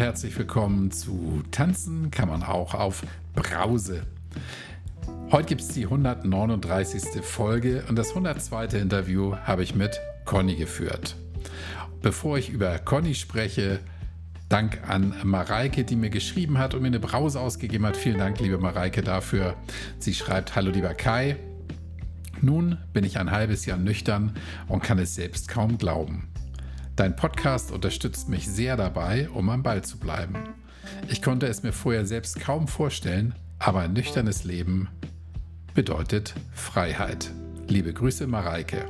herzlich willkommen zu Tanzen kann man auch auf Brause. Heute gibt es die 139. Folge und das 102. Interview habe ich mit Conny geführt. Bevor ich über Conny spreche, Dank an Mareike, die mir geschrieben hat und mir eine Brause ausgegeben hat. Vielen Dank, liebe Mareike, dafür. Sie schreibt: Hallo, lieber Kai. Nun bin ich ein halbes Jahr nüchtern und kann es selbst kaum glauben. Dein Podcast unterstützt mich sehr dabei, um am Ball zu bleiben. Ich konnte es mir vorher selbst kaum vorstellen, aber ein nüchternes Leben bedeutet Freiheit. Liebe Grüße, Mareike.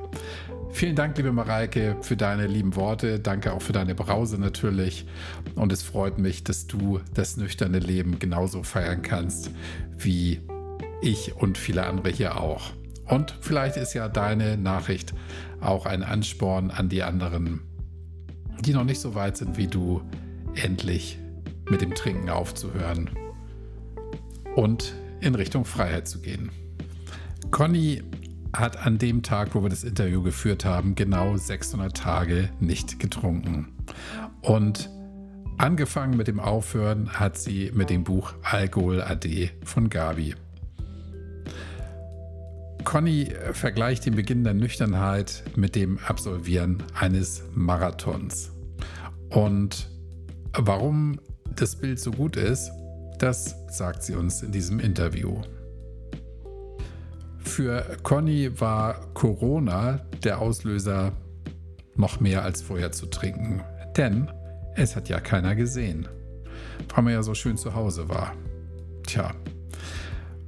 Vielen Dank, liebe Mareike, für deine lieben Worte. Danke auch für deine Brause natürlich. Und es freut mich, dass du das nüchterne Leben genauso feiern kannst wie ich und viele andere hier auch. Und vielleicht ist ja deine Nachricht auch ein Ansporn an die anderen, die noch nicht so weit sind wie du, endlich mit dem Trinken aufzuhören und in Richtung Freiheit zu gehen. Conny hat an dem Tag, wo wir das Interview geführt haben, genau 600 Tage nicht getrunken. Und angefangen mit dem Aufhören hat sie mit dem Buch Alkohol AD von Gabi. Conny vergleicht den Beginn der Nüchternheit mit dem Absolvieren eines Marathons. Und warum das Bild so gut ist, das sagt sie uns in diesem Interview. Für Conny war Corona der Auslöser, noch mehr als vorher zu trinken. Denn es hat ja keiner gesehen, weil man ja so schön zu Hause war. Tja,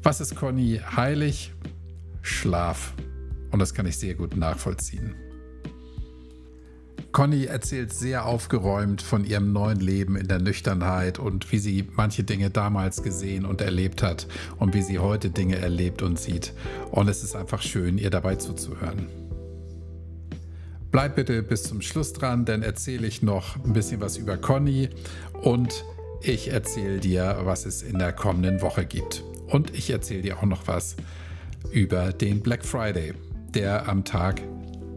was ist Conny heilig? Schlaf. Und das kann ich sehr gut nachvollziehen. Conny erzählt sehr aufgeräumt von ihrem neuen Leben in der Nüchternheit und wie sie manche Dinge damals gesehen und erlebt hat und wie sie heute Dinge erlebt und sieht. Und es ist einfach schön, ihr dabei zuzuhören. Bleib bitte bis zum Schluss dran, denn erzähle ich noch ein bisschen was über Conny und ich erzähle dir, was es in der kommenden Woche gibt. Und ich erzähle dir auch noch was über den Black Friday, der am Tag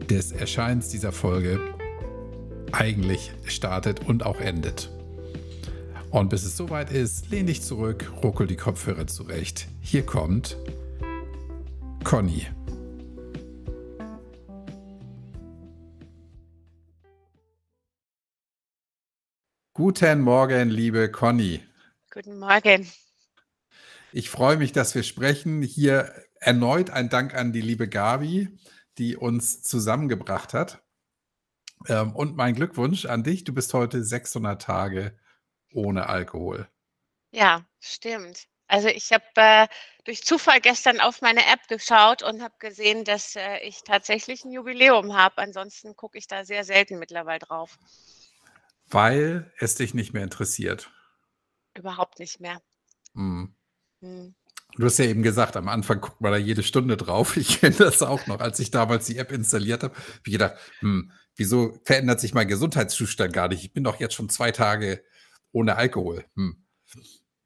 des Erscheins dieser Folge eigentlich startet und auch endet. Und bis es soweit ist, lehn dich zurück, ruckel die Kopfhörer zurecht. Hier kommt Conny. Guten Morgen, liebe Conny. Guten Morgen. Ich freue mich, dass wir sprechen. Hier erneut ein Dank an die liebe Gabi, die uns zusammengebracht hat. Ähm, und mein Glückwunsch an dich. Du bist heute 600 Tage ohne Alkohol. Ja, stimmt. Also ich habe äh, durch Zufall gestern auf meine App geschaut und habe gesehen, dass äh, ich tatsächlich ein Jubiläum habe. Ansonsten gucke ich da sehr selten mittlerweile drauf. Weil es dich nicht mehr interessiert. Überhaupt nicht mehr. Hm. Hm. Du hast ja eben gesagt, am Anfang guckt man da jede Stunde drauf. Ich kenne das auch noch. Als ich damals die App installiert habe, habe ich gedacht, hm, wieso verändert sich mein Gesundheitszustand gar nicht? Ich bin doch jetzt schon zwei Tage ohne Alkohol. Hm.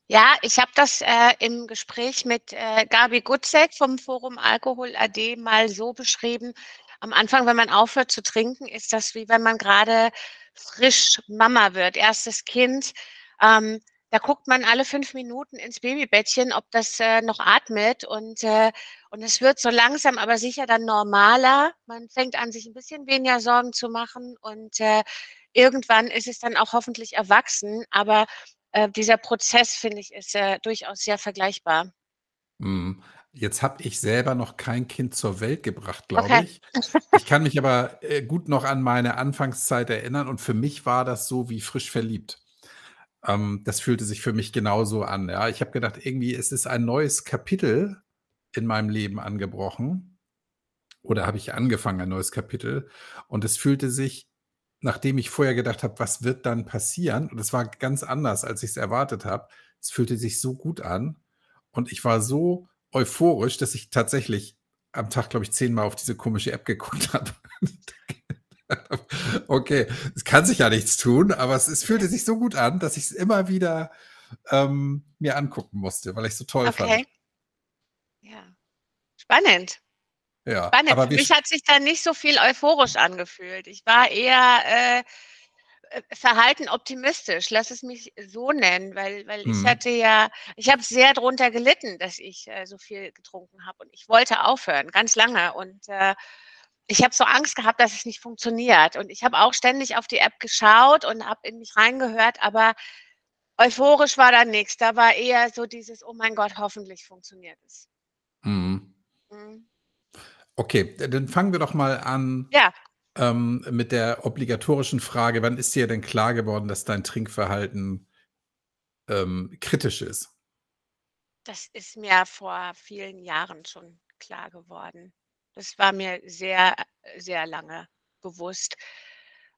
Ja, ich habe das äh, im Gespräch mit äh, Gabi Gutzek vom Forum Alkohol AD mal so beschrieben. Am Anfang, wenn man aufhört zu trinken, ist das wie wenn man gerade frisch Mama wird, erstes Kind. Ähm, da guckt man alle fünf Minuten ins Babybettchen, ob das äh, noch atmet und, äh, und es wird so langsam, aber sicher dann normaler. Man fängt an, sich ein bisschen weniger Sorgen zu machen und äh, irgendwann ist es dann auch hoffentlich erwachsen. Aber äh, dieser Prozess, finde ich, ist äh, durchaus sehr vergleichbar. Mhm. Jetzt habe ich selber noch kein Kind zur Welt gebracht, glaube okay. ich. Ich kann mich aber äh, gut noch an meine Anfangszeit erinnern und für mich war das so wie frisch verliebt. Ähm, das fühlte sich für mich genauso an. Ja, ich habe gedacht, irgendwie es ist ein neues Kapitel in meinem Leben angebrochen. Oder habe ich angefangen, ein neues Kapitel. Und es fühlte sich, nachdem ich vorher gedacht habe, was wird dann passieren? Und es war ganz anders, als ich es erwartet habe. Es fühlte sich so gut an. Und ich war so euphorisch, dass ich tatsächlich am Tag, glaube ich, zehnmal auf diese komische App geguckt habe. Okay, es kann sich ja nichts tun, aber es, es fühlte sich so gut an, dass ich es immer wieder ähm, mir angucken musste, weil ich es so toll okay. fand. Ja, spannend. Ja, spannend. Aber Für mich hat sich da nicht so viel euphorisch angefühlt. Ich war eher, äh, äh, Verhalten optimistisch, lass es mich so nennen, weil weil ich Mhm. hatte ja ich habe sehr drunter gelitten, dass ich, äh, so viel getrunken habe und ich wollte aufhören, ganz lange und, äh, ich habe so Angst gehabt, dass es nicht funktioniert und ich habe auch ständig auf die App geschaut und habe in mich reingehört, aber euphorisch war da nix. Da war eher so dieses: „Oh mein Gott, hoffentlich funktioniert es.“ Mhm. Mhm. Okay, dann fangen wir doch mal an, Ja. ähm, mit der obligatorischen Frage: Wann ist dir denn klar geworden, dass dein Trinkverhalten ähm, kritisch ist? Das ist mir vor vielen Jahren schon klar geworden. Das war mir sehr, sehr lange bewusst.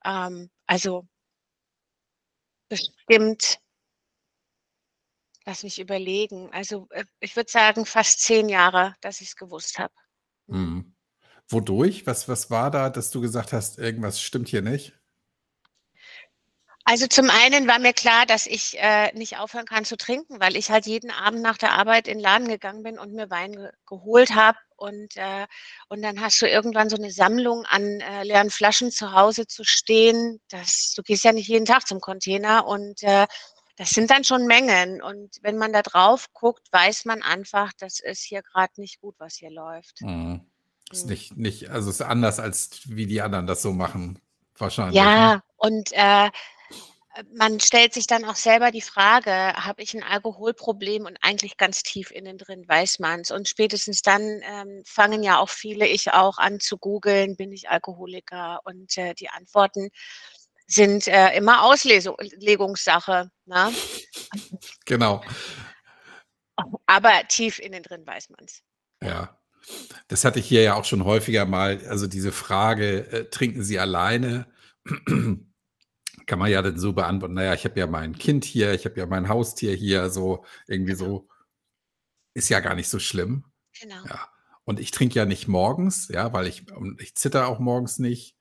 Ähm, also bestimmt lass mich überlegen. Also, äh, ich würde sagen, fast 10 Jahre, dass ich's gewusst habe. Mhm. Mhm. Wodurch? Was was war da, dass du gesagt hast: „Irgendwas stimmt hier nicht?“ Also, zum einen war mir klar, dass ich, äh, nicht aufhören kann zu trinken, weil ich halt jeden Abend nach der Arbeit in 'n Laden gegangen bin und mir Wein ge geholt habe und, äh und dann hast du irgendwann so 'ne Sammlung an, äh, leeren Flaschen zu Hause zu stehen. Das du gehst ja nicht jeden Tag zum Container und, äh, das sind dann schon Mengen. Und wenn man da drauf guckt, weiß man einfach, das ist hier grad nicht gut, was hier läuft. Mhm. Ist Mhm. nicht nicht also, ist anders, als wie die anderen das so machen wahrscheinlich, ne? Ja, und, äh, äh, man stellt sich dann auch selber die Frage: „Habe ich 'n Alkoholproblem?“ Und eigentlich ganz tief innen drin weiß man's. Und spätestens dann, ähm, fangen ja auch viele, ich auch, an zu googeln: „Bin ich Alkoholiker?“ Und, äh, die Antworten sind, äh, immer Auslesu Legungssache, ne? Genau. Aber tief innen drin weiß man's. Ja. Das hatte ich hier ja auch schon häufiger mal. Also, diese Frage, äh: „Trinken Sie alleine?“ Kann man ja dann so beantworten: „Na ja, ich habe ja mein Kind hier, ich habe ja mein Haustier hier“, so irgendwie Genau. so. Ist ja gar nicht so schlimm. Genau. Ja. Und ich trinke ja nicht morgens, ja, weil ich ich zittere auch morgens nicht.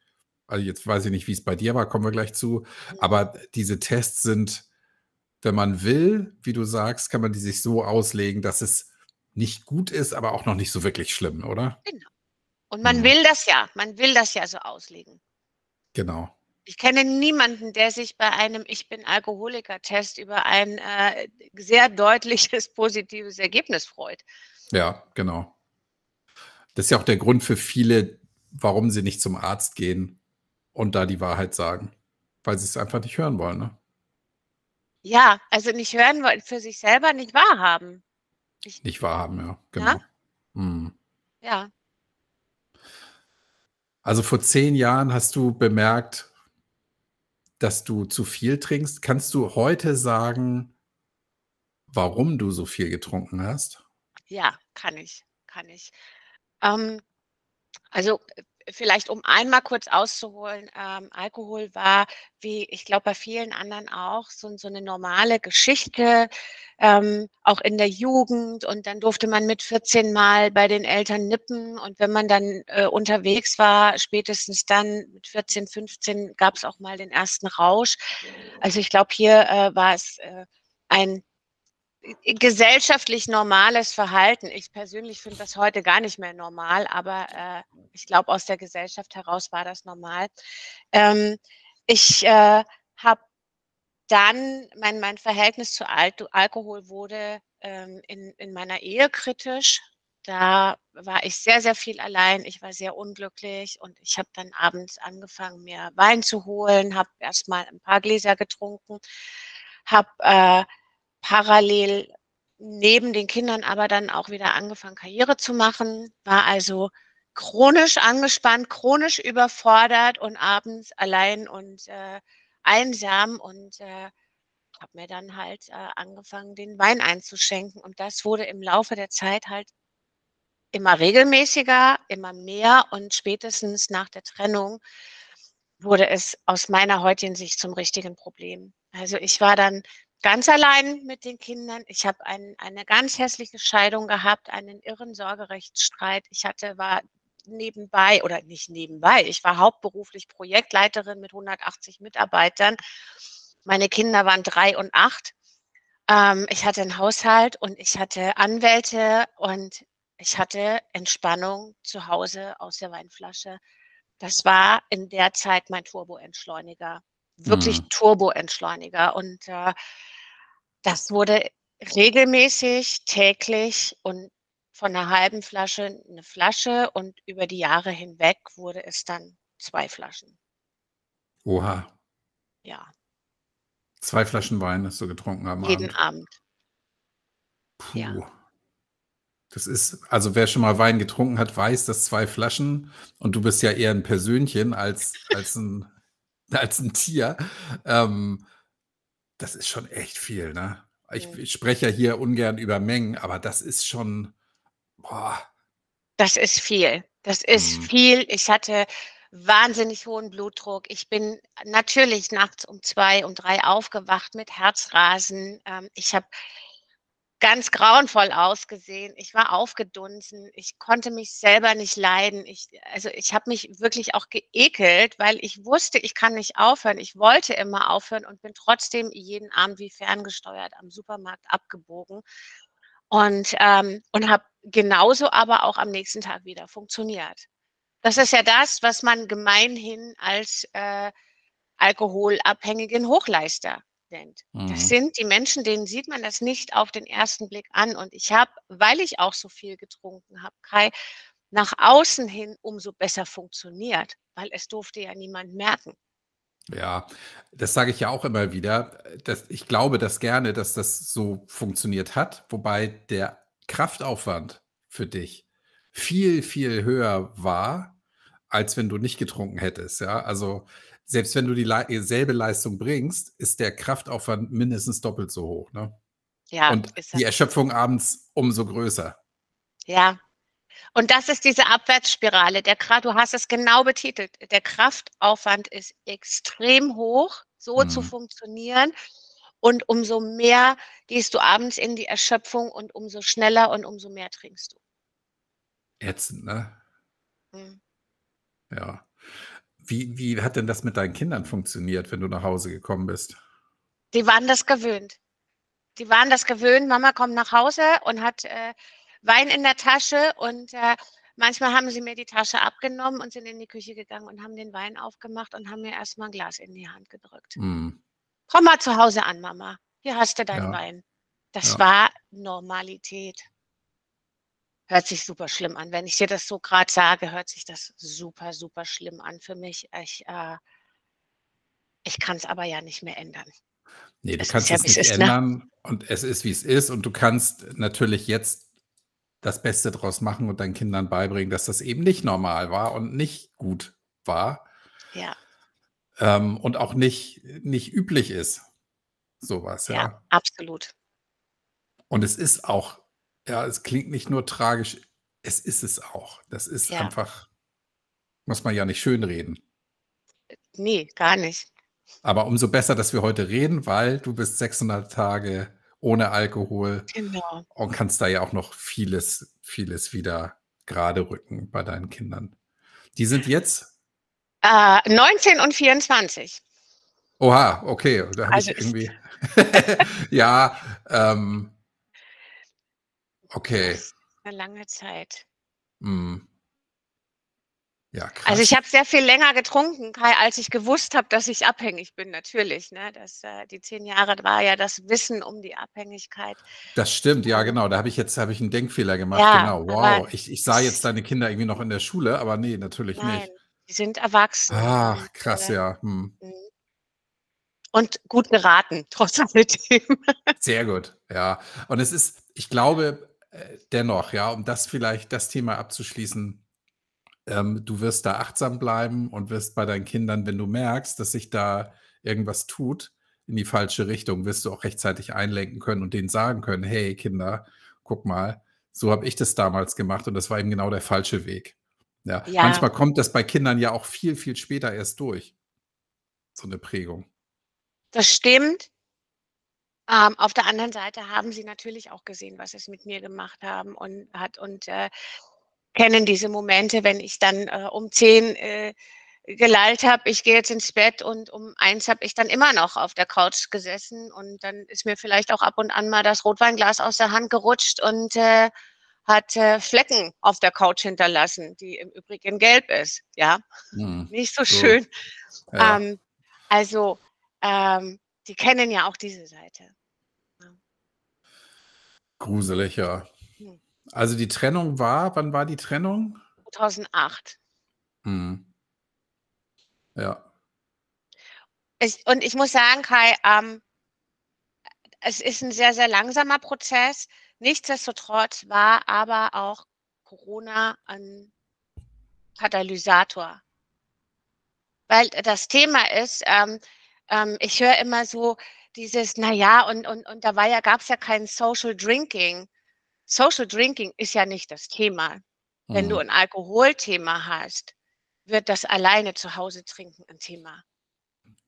Also, jetzt weiß ich nicht, wie's bei dir war, kommen wir gleich zu. Mhm. Aber diese Tests sind wenn man will, wie du sagst, kann man die sich so auslegen, dass es nicht gut ist, aber auch noch nicht so wirklich schlimm, oder? Genau. Und man Mhm. will das ja man will das ja so auslegen. Genau. Ich kenne niemanden, der sich bei einem Ich-bin-Alkoholiker-Test über ein, äh, sehr deutliches positives Ergebnis freut. Ja, genau. Das ist ja auch der Grund für viele, warum sie nicht zum Arzt gehen und da die Wahrheit sagen, weil sie's einfach nicht hören wollen, ne? Ja, also, nicht hören wollen, für sich selber nicht wahrhaben. Ich Nicht wahrhaben, ja, genau. Mhm. Ja. Also, vor 10 Jahren hast du bemerkt dass du zu viel trinkst. Kannst du heute sagen warum du so viel getrunken hast? Ja, kann ich, kann ich. Ähm, also, äh, vielleicht, um einmal kurz auszuholen, ähm, Alkohol war, wie ich glaube, bei vielen anderen auch, so so 'ne normale Geschichte, ähm, auch in der Jugend. Und dann durfte man mit 14 mal bei den Eltern nippen. Und wenn man dann, äh, unterwegs war, spätestens dann mit 14, 15 gab's auch mal den 1. Rausch. Also, ich glaube, hier, äh, war es, äh, ein gesellschaftlich normales Verhalten. Ich persönlich finde das heute gar nicht mehr normal, aber, äh, ich glaube, aus der Gesellschaft heraus war das normal. Ähm, ich, äh, habe dann mein mein Verhältnis zu Alto Alkohol wurde, ähm, in in meiner Ehe kritisch. Da war ich sehr, sehr viel allein. Ich war sehr unglücklich und ich habe dann abends angefangen, mir Wein zu holen, habe erst mal 'n paar Gläser getrunken, habe, äh, parallel neben den Kindern aber dann auch wieder angefangen, Karriere zu machen, war also chronisch angespannt, chronisch überfordert und abends allein und, äh, einsam und, äh, habe mir dann halt, äh, angefangen, den Wein einzuschenken. Und das wurde im Laufe der Zeit halt immer regelmäßiger, immer mehr und spätestens nach der Trennung wurde es aus meiner heutigen Sicht zum richtigen Problem. Also, ich war dann ganz allein mit den Kindern. Ich habe ein eine ganz hässliche Scheidung gehabt, einen irren Sorgerechtsstreit. Ich hatte war nebenbei oder nicht nebenbei, ich war hauptberuflich Projektleiterin mit 180 Mitarbeitern. Meine Kinder waren 3 und 8. Ähm, ich hatte 'n Haushalt und ich hatte Anwälte und ich hatte Entspannung zu Hause aus der Weinflasche. Das war in der Zeit mein Turboentschleuniger, wirklich Mhm. Turboentschleuniger. Und, äh, das wurde regelmäßig, täglich und von 'ner halben Flasche 'ne Flasche und über die Jahre hinweg wurde es dann 2 Flaschen. Oha. Ja. 2 Flaschen Wein hast du getrunken am Jeden Abend? Abend. Ja. Puh. Das ist also, wer schon mal Wein getrunken hat, weiß, dass 2 Flaschen und du bist ja eher 'n Persönchen als als 'n als 'n Tier. Ähm, das ist schon echt viel, ne? Ich ich spreche ja hier ungern über Mengen, aber das ist schon boah. Das ist viel. Das ist Mhm. viel. Ich hatte wahnsinnig hohen Blutdruck. Ich bin natürlich nachts um 2, um 3 aufgewacht mit Herzrasen. Ähm, ich habe ganz grauenvoll ausgesehen. Ich war aufgedunsen. Ich konnte mich selber nicht leiden. Ich also, ich habe mich wirklich auch geekelt, weil ich wusste, ich kann nicht aufhören. Ich wollte immer aufhören und bin trotzdem jeden Abend wie ferngesteuert am Supermarkt abgebogen und, ähm und habe genauso aber auch am nächsten Tag wieder funktioniert. Das ist ja das, was man gemeinhin als, äh, alkoholabhängigen Hochleister Das Mhm. sind die Menschen, denen sieht man das nicht auf den ersten Blick an. Und ich habe, weil ich auch so viel getrunken habe, Kai, nach außen hin umso besser funktioniert, weil es durfte ja niemand merken. Ja, das sage ich ja auch immer wieder, dass ich glaube das gerne, dass das so funktioniert hat, wobei der Kraftaufwand für dich viel, viel höher war, als wenn du nicht getrunken hättest, ja? Also, selbst wenn du die Lei selbe Leistung bringst, ist der Kraftaufwand mindestens doppelt so hoch, ne? Ja, Und die er. Erschöpfung abends umso größer. Ja. Und das ist diese Abwärtsspirale. Der du hast es genau betitelt. Der Kraftaufwand ist extrem hoch, so zu Mhm. funktionieren. Und umso mehr gehst du abends in die Erschöpfung und umso schneller und umso mehr trinkst du. Ätzend, ne? Mhm. Ja. Wie wie hat denn das mit deinen Kindern funktioniert, wenn du nach Hause gekommen bist? Die waren das gewöhnt. Die waren das gewöhnt. Mama kommt nach Hause und hat, äh, Wein in der Tasche und, äh, manchmal haben sie mir die Tasche abgenommen und sind in die Küche gegangen und haben den Wein aufgemacht und haben mir erst mal 'n Glas in die Hand gedrückt. Mhm. „Komm mal zu Hause an, Mama. Hier hast du deinen Ja. Wein.“ Das Ja. war Normalität. Hört sich super schlimm an. Wenn ich dir das so grad sage, hört sich das super, super schlimm an für mich. Ich, äh ich kann's aber ja nicht mehr ändern. Ne, du Es kannst ja, es nicht ist, ne? ändern und es ist, wie's ist und du kannst natürlich jetzt das Beste draus machen und deinen Kindern beibringen, dass das eben nicht normal war und nicht gut war. Ja. Ähm, und auch nicht nicht üblich ist, so was, Ja, ja. absolut. Und es ist auch ja, es klingt nicht nur tragisch, es ist es auch. Das ist Ja. einfach muss man ja nicht schönreden. Äh, ne, gar nicht. Aber umso besser, dass wir heute reden, weil du bist 600 Tage ohne Alkohol Genau. und kannst da ja auch noch vieles vieles wieder graderücken bei deinen Kindern. Die sind jetzt Äh, 19 und 24. Oha, okay, da habe ich Also, es irgendwie ja, ähm okay. Das ist 'ne lange Zeit. Mhm. Ja, Also, ich krass. habe sehr viel länger getrunken, Kai, als ich gewusst habe, dass ich abhängig bin, natürlich, ne? Das, äh die 10 Jahre war ja das Wissen um die Abhängigkeit. Das stimmt, ja genau. Da habe ich jetzt habe ich 'n Denkfehler gemacht, Ja, genau. Wow, ich ich sah jetzt deine Kinder irgendwie noch in der Schule, aber ne, natürlich Nein, nicht. die sind erwachsen Ach, krass, äh ja, mhm. mhm. Und gut geraten, trotz alledem. Sehr gut, ja. Und es ist ich glaube, äh, dennoch, ja, um das vielleicht das Thema abzuschließen, ähm, du wirst da achtsam bleiben und wirst bei deinen Kindern, wenn du merkst, dass sich da irgendwas tut in die falsche Richtung, wirst du auch rechtzeitig einlenken können und denen sagen können: „Hey Kinder, guck mal, so habe ich das damals gemacht und das war eben genau der falsche Weg.“ Ja, Ja. manchmal kommt das bei Kindern ja auch viel, viel später erst durch so 'ne Prägung. Das stimmt. Ähm, auf der anderen Seite haben sie natürlich auch gesehen, was es mit mir gemacht haben und hat und, äh, kennen diese Momente, wenn ich dann, äh, um 10, äh, gelallt habe: „Ich gehe jetzt ins Bett“ und um 1 habe ich dann immer noch auf der Couch gesessen und dann ist mir vielleicht auch ab und an mal das Rotweinglas aus der Hand gerutscht und, äh, hat, äh, Flecken auf der Couch hinterlassen, die im Übrigen gelb ist, ja? Mhm. Nicht so So. schön. Ja. Ähm, also, ähm, die kennen ja auch diese Seite. Gruselig, ja. Hm. Also die Trennung war, wann war die Trennung? 2008. Hm. Ja. Ich, und ich muss sagen, Kai, ähm, es ist ein sehr, sehr langsamer Prozess. Nichtsdestotrotz war aber auch Corona ein Katalysator. Weil das Thema ist, ähm, ähm, ich höre immer so dieses, naja, und, und, und da war ja, gab es ja kein Social Drinking. Social Drinking ist ja nicht das Thema. Mhm. Wenn du mhm. ein Alkoholthema hast, wird das alleine zu Hause trinken ein Thema.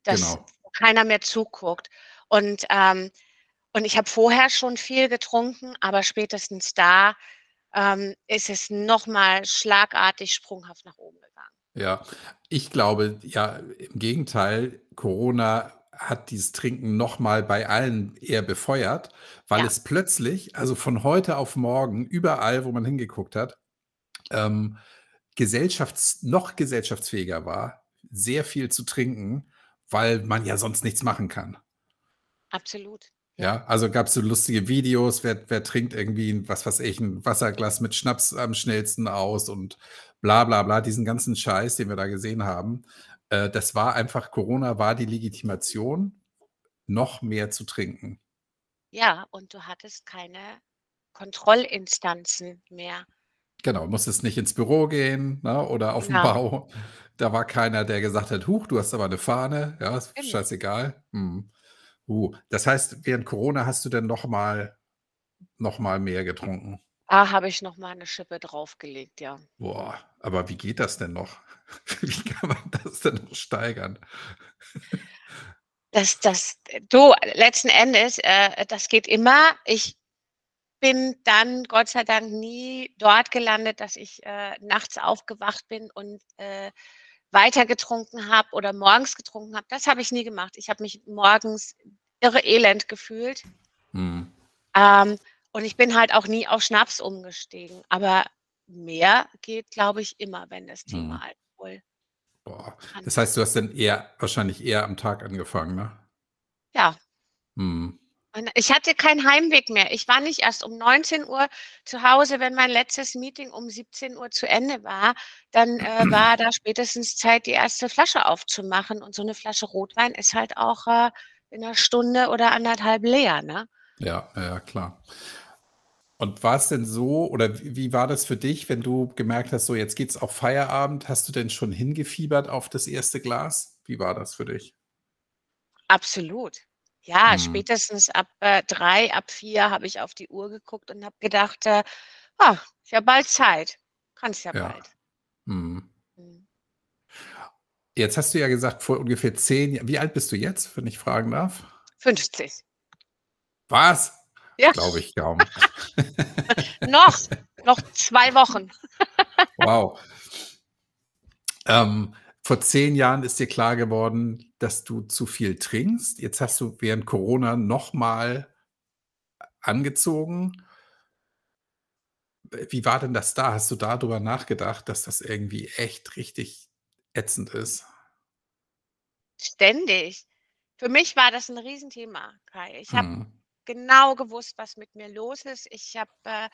Dass genau. keiner mehr zuguckt. Und, ähm, und ich habe vorher schon viel getrunken, aber spätestens da ähm, ist es nochmal schlagartig sprunghaft nach oben gegangen. Ja, ich glaube, ja, im Gegenteil, Corona hat dieses Trinken nochmal bei allen eher befeuert, weil Ja. es plötzlich, also von heute auf morgen, überall, wo man hingeguckt hat, ähm, gesellschafts noch gesellschaftsfähiger war, sehr viel zu trinken, weil man ja sonst nichts machen kann. Absolut. Ja, also gab es so lustige Videos, wer, wer trinkt irgendwie, was weiß ich, ein Wasserglas mit Schnaps am schnellsten aus und bla bla bla, diesen ganzen Scheiß, den wir da gesehen haben. Äh, das war einfach, Corona war die Legitimation, noch mehr zu trinken. Ja, und du hattest keine Kontrollinstanzen mehr. Genau, musstest nicht ins Büro gehen ne, oder auf genau. den Bau. Da war keiner, der gesagt hat, huch, du hast aber eine Fahne. Ja, ist genau. scheißegal. Hm. Uh, das heißt, während Corona hast du dann noch mal, noch mal mehr getrunken? Da habe ich noch mal eine Schippe draufgelegt, ja. Boah, aber wie geht das denn noch? Wie kann man das denn noch steigern? Das, das, du, letzten Endes, äh, das geht immer. Ich bin dann Gott sei Dank nie dort gelandet, dass ich äh, nachts aufgewacht bin und äh, weiter getrunken habe oder morgens getrunken habe. Das habe ich nie gemacht. Ich habe mich morgens irre elend gefühlt. Mhm. Ähm, und ich bin halt auch nie auf Schnaps umgestiegen. Aber mehr geht, glaube ich, immer, wenn das Thema mhm. Alkohol. Boah. Das heißt, du hast dann eher, wahrscheinlich eher am Tag angefangen, ne? Ja. Mhm. Ich hatte keinen Heimweg mehr. Ich war nicht erst um 19 Uhr zu Hause, wenn mein letztes Meeting um 17 Uhr zu Ende war. Dann äh, war da spätestens Zeit, die erste Flasche aufzumachen. Und so eine Flasche Rotwein ist halt auch äh, in einer Stunde oder anderthalb leer, ne? Ja, ja, klar. Und war es denn so, oder wie war das für dich, wenn du gemerkt hast, so jetzt geht's auf Feierabend? Hast du denn schon hingefiebert auf das erste Glas? Wie war das für dich? Absolut. Ja, Mhm. spätestens ab, äh, 3, ab 4 habe ich auf die Uhr geguckt und habe gedacht, äh: „Ah, ist ja bald Zeit. Kann's ja Ja. bald.“ Mhm. Mhm. Jetzt hast du ja gesagt, vor ungefähr 10 Jahren. wie alt bist du jetzt, wenn ich fragen darf? 50. Was? Ja. Glaube ich kaum. Noch, noch 2 Wochen. Wow. Ähm, vor 10 Jahren ist dir klar geworden dass du zu viel trinkst. Jetzt hast du während Corona noch mal angezogen. Wie war denn das da? Hast du da drüber nachgedacht, dass das irgendwie echt richtig ätzend ist? Ständig. Für mich war das ein Riesenthema, Kai. Ich habe Mhm. Genau gewusst, was mit mir los ist. Ich habe, äh,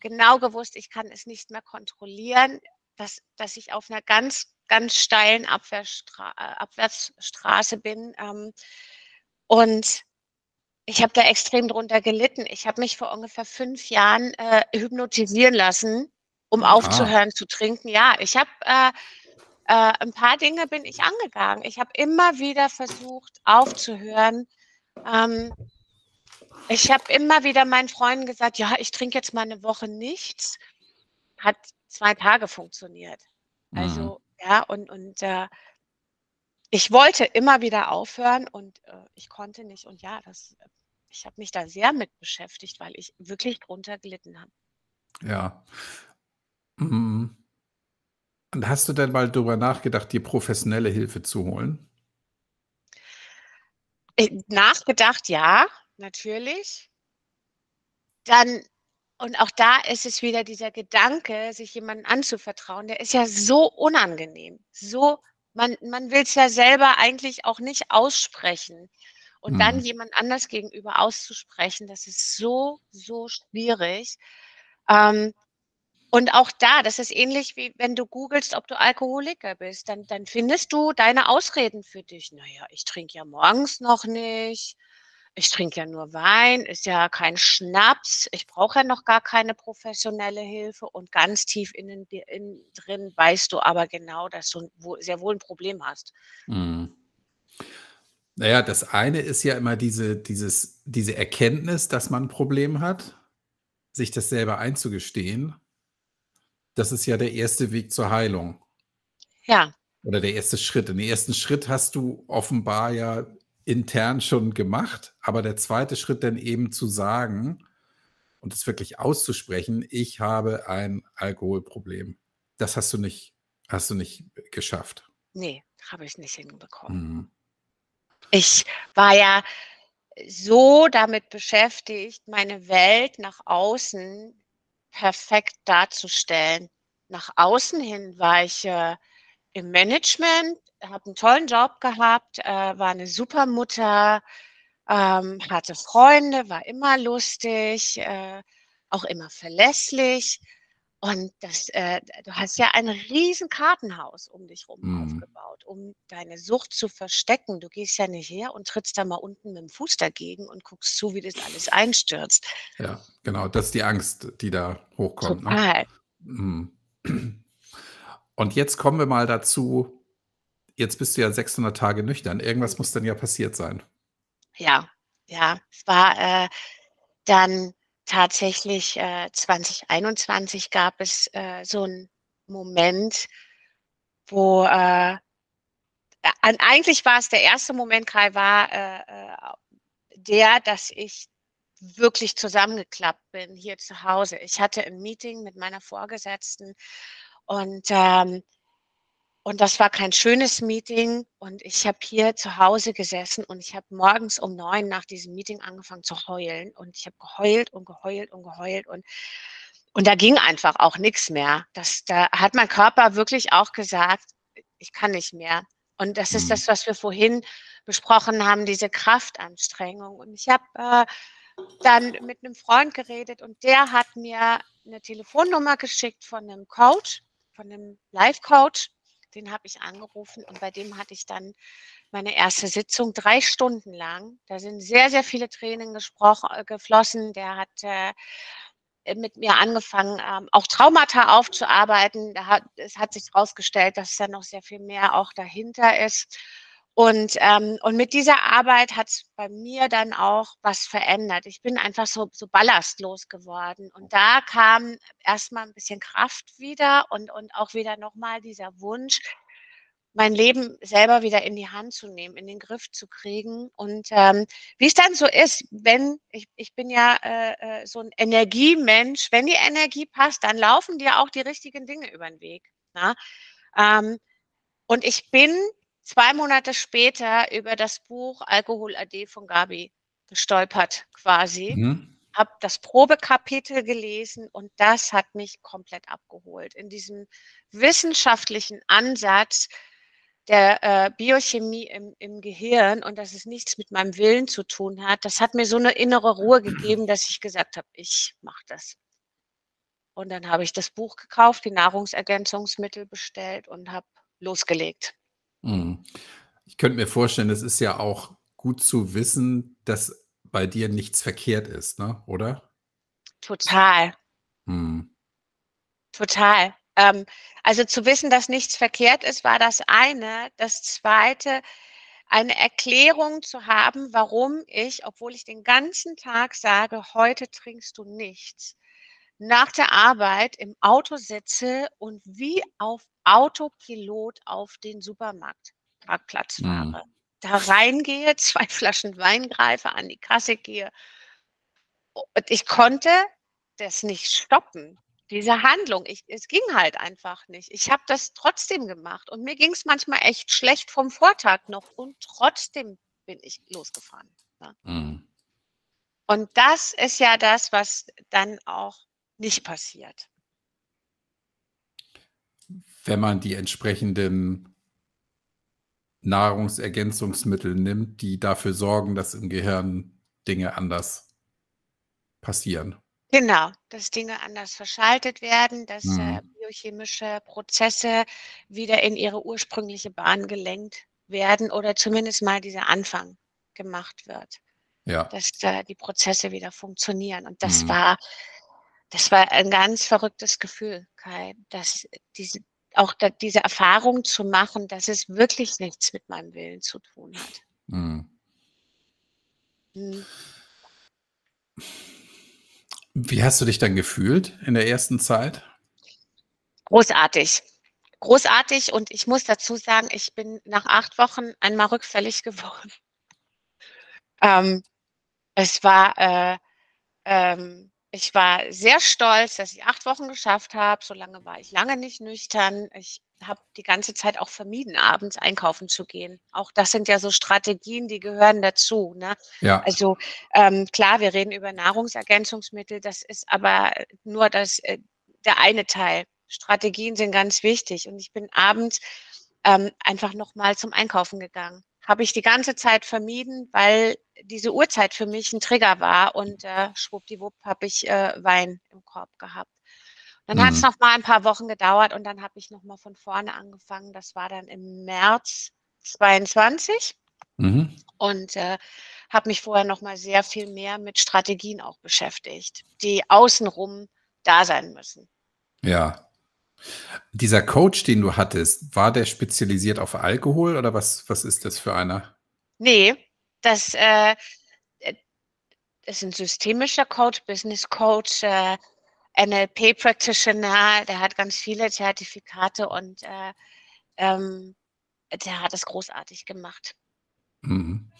genau gewusst, ich kann es nicht mehr kontrollieren, dass dass ich auf einer ganz ganz steilen Abwärtsstra äh, Abwärtsstraße bin. Ähm, und ich habe da extrem drunter gelitten. Ich habe mich vor ungefähr fünf Jahren äh, hypnotisieren lassen, um ah. aufzuhören zu trinken. Ja, ich habe äh, äh, ein paar Dinge bin ich angegangen. Ich habe immer wieder versucht aufzuhören. Ähm, ich habe immer wieder meinen Freunden gesagt, ja, ich trinke jetzt mal eine Woche nichts. Hat zwei Tage funktioniert. Also mhm. Ja, und und, äh ich wollte immer wieder aufhören und, äh, ich konnte nicht. Und ja, das ich habe mich da sehr mit beschäftigt, weil ich wirklich drunter gelitten habe. Ja. Mhm. Und hast du denn mal drüber nachgedacht, dir professionelle Hilfe zu holen? Äh, nachgedacht, ja, natürlich. Dann und auch da ist es wieder dieser Gedanke, sich jemandem anzuvertrauen, der ist ja so unangenehm, so man man will's ja selber eigentlich auch nicht aussprechen. Und dann Mhm. jemand anders gegenüber auszusprechen, das ist so, so schwierig. Ähm, und auch da, das ist ähnlich wie wenn du googelst, ob du Alkoholiker bist, dann dann findest du deine Ausreden für dich. „Na ja, ich trinke ja morgens noch nicht. Ich trinke ja nur Wein, ist ja kein Schnaps. Ich brauche ja noch gar keine professionelle Hilfe.“ Und ganz tief innen innen drin weißt du aber genau, dass du sehr wohl 'n Problem hast. Mhm. Na ja, das eine ist ja immer diese dieses diese Erkenntnis, dass man 'n Problem hat, sich das selber einzugestehen. Das ist ja der erste Weg zur Heilung. Ja. Oder der erste Schritt. Den ersten Schritt hast du offenbar ja intern schon gemacht, aber der zweite Schritt dann eben zu sagen und es wirklich auszusprechen: „Ich habe ein Alkoholproblem.“ Das hast du nicht hast du nicht geschafft. Ne, habe ich nicht hinbekommen. Mhm. Ich war ja so damit beschäftigt, meine Welt nach außen perfekt darzustellen. Nach außen hin war ich, äh, im Management, habe 'n tollen Job gehabt, äh, war 'ne super Mutter, ähm, hatte Freunde, war immer lustig, äh, auch immer verlässlich. Und das, äh du hast ja ein riesen Kartenhaus um dich rum Mhm. aufgebaut, um deine Sucht zu verstecken. Du gehst ja nicht her und trittst da mal unten mit'm Fuß dagegen und guckst zu, wie das alles einstürzt. Ja, genau, das ist die Angst, die da hochkommt, ne? Total. Mhm. Und jetzt kommen wir mal dazu jetzt bist du ja 600 Tage nüchtern. Irgendwas muss dann ja passiert sein. Ja, ja, es war, äh, dann tatsächlich, äh, 2021 gab es, äh, so 'n Moment, wo, äh eigentlich war es der 1. Moment, Kai, war, äh, äh, der, dass ich wirklich zusammengeklappt bin hier zu Hause. Ich hatte 'n Meeting mit meiner Vorgesetzten und, ähm und das war kein schönes Meeting und ich habe hier zu Hause gesessen und ich habe morgens um 9 nach diesem Meeting angefangen zu heulen und ich habe geheult und geheult und geheult und und da ging einfach auch nix mehr. Das da hat mein Körper wirklich auch gesagt: „I ich kann nicht mehr.“ Und das ist Mhm. das, was wir vorhin besprochen haben, diese Kraftanstrengung. Und ich habe, äh, dann mit 'nem Freund geredet und der hat mir 'ne Telefonnummer geschickt von 'nem Coach, von 'nem Life-Coach. Den habe ich angerufen und bei dem hatte ich dann meine 1. Sitzung 3 Stunden lang. Da sind sehr, sehr viele Tränen gesproch äh, geflossen. Der hat, äh, mit mir angefangen, ähm, auch Traumata aufzuarbeiten. Es hat sich rausgestellt, dass da noch sehr viel mehr auch dahinter ist. Und, ähm und mit dieser Arbeit hat's bei mir dann auch was verändert. Ich bin einfach so so ballastlos geworden. Und da kam erst mal 'n bisschen Kraft wieder und und auch wieder noch mal dieser Wunsch, mein Leben selber wieder in die Hand zu nehmen, in den Griff zu kriegen. Und, ähm, wie's dann so ist, wenn ich ich bin ja, äh, äh, so 'n Energiemensch. Wenn die Energie passt, dann laufen dir auch die richtigen Dinge über 'n Weg, ne? Ähm, und ich bin 2 Monate später über das Buch „Alkohol AD“ von Gabi gestolpert quasi, Mhm. habe das Probekapitel gelesen und das hat mich komplett abgeholt. In diesem wissenschaftlichen Ansatz der, äh, Biochemie im im Gehirn und dass es nichts mit meinem Willen zu tun hat. Das hat mir so 'ne innere Ruhe gegeben, dass ich gesagt habe: „Ich mache das.“ Und dann habe ich das Buch gekauft, die Nahrungsergänzungsmittel bestellt und habe losgelegt. Mhm. Ich könnte mir vorstellen, es ist ja auch gut zu wissen, dass bei dir nichts verkehrt ist, ne, oder? Total. Mhm. Total. Ähm, also, zu wissen, dass nichts verkehrt ist, war das eine. Das Zweite, eine Erklärung zu haben, warum ich, obwohl ich den ganzen Tag sage: „Heute trinkst du nichts“, nach der Arbeit im Auto sitze und wie auf Autopilot auf den Supermarktparkplatz Mhm. fahre. Da reingehe, 2 Flaschen Wein greife, an die Kasse gehe. Und ich konnte das nicht stoppen, diese Handlung. Ich es ging halt einfach nicht. Ich habe das trotzdem gemacht und mir ging's manchmal echt schlecht vom Vortag noch und trotzdem bin ich losgefahren, ne? Mhm. Und das ist ja das, was dann auch nicht passiert. Wenn man die entsprechenden Nahrungsergänzungsmittel nimmt, die dafür sorgen, dass im Gehirn Dinge anders passieren. Genau, dass Dinge anders verschaltet werden, dass, äh, Mhm. biochemische Prozesse wieder in ihre ursprüngliche Bahn gelenkt werden oder zumindest mal dieser Anfang gemacht wird, Ja. dass da die Prozesse wieder funktionieren. Und das Mhm. war das war ein ganz verrücktes Gefühl, Kai, dass diese auch da diese Erfahrung zu machen, dass es wirklich nichts mit meinem Willen zu tun hat. Mhm. Mhm. Wie hast du dich dann gefühlt in der ersten Zeit? Großartig. Großartig und ich muss dazu sagen, ich bin nach 8 Wochen einmal rückfällig geworden. Ähm, es war, äh, ähm ich war sehr stolz, dass ich 8 Wochen geschafft habe. So lange war ich lange nicht nüchtern. Ich habe die ganze Zeit auch vermieden, abends einkaufen zu gehen. Auch das sind ja so Strategien, die gehören dazu, ne? Ja. Also, ähm, klar, wir reden über Nahrungsergänzungsmittel, das ist aber nur das äh, der eine Teil. Strategien sind ganz wichtig und ich bin abends, ähm, einfach noch mal zum Einkaufen gegangen. Habe ich die ganze Zeit vermieden, weil diese Uhrzeit für mich 'n Trigger war und, äh, schwuppdiwupp habe ich, äh, Wein im Korb gehabt. Dann Mhm. noch mal 'n paar Wochen gedauert und dann habe ich noch mal von vorne angefangen. Das war dann im März 22 Mhm. und, äh, habe mich vorher noch mal sehr viel mehr mit Strategien auch beschäftigt, die außenrum da sein müssen. Ja. Dieser Coach, den du hattest, war der spezialisiert auf Alkohol oder was was ist das für einer? Ne, das, äh, äh ist 'n systemischer Coach, Business Coach, äh, NLP Practitioner, der hat ganz viele Zertifikate und, äh, ähm, der hat das großartig gemacht. Mhm.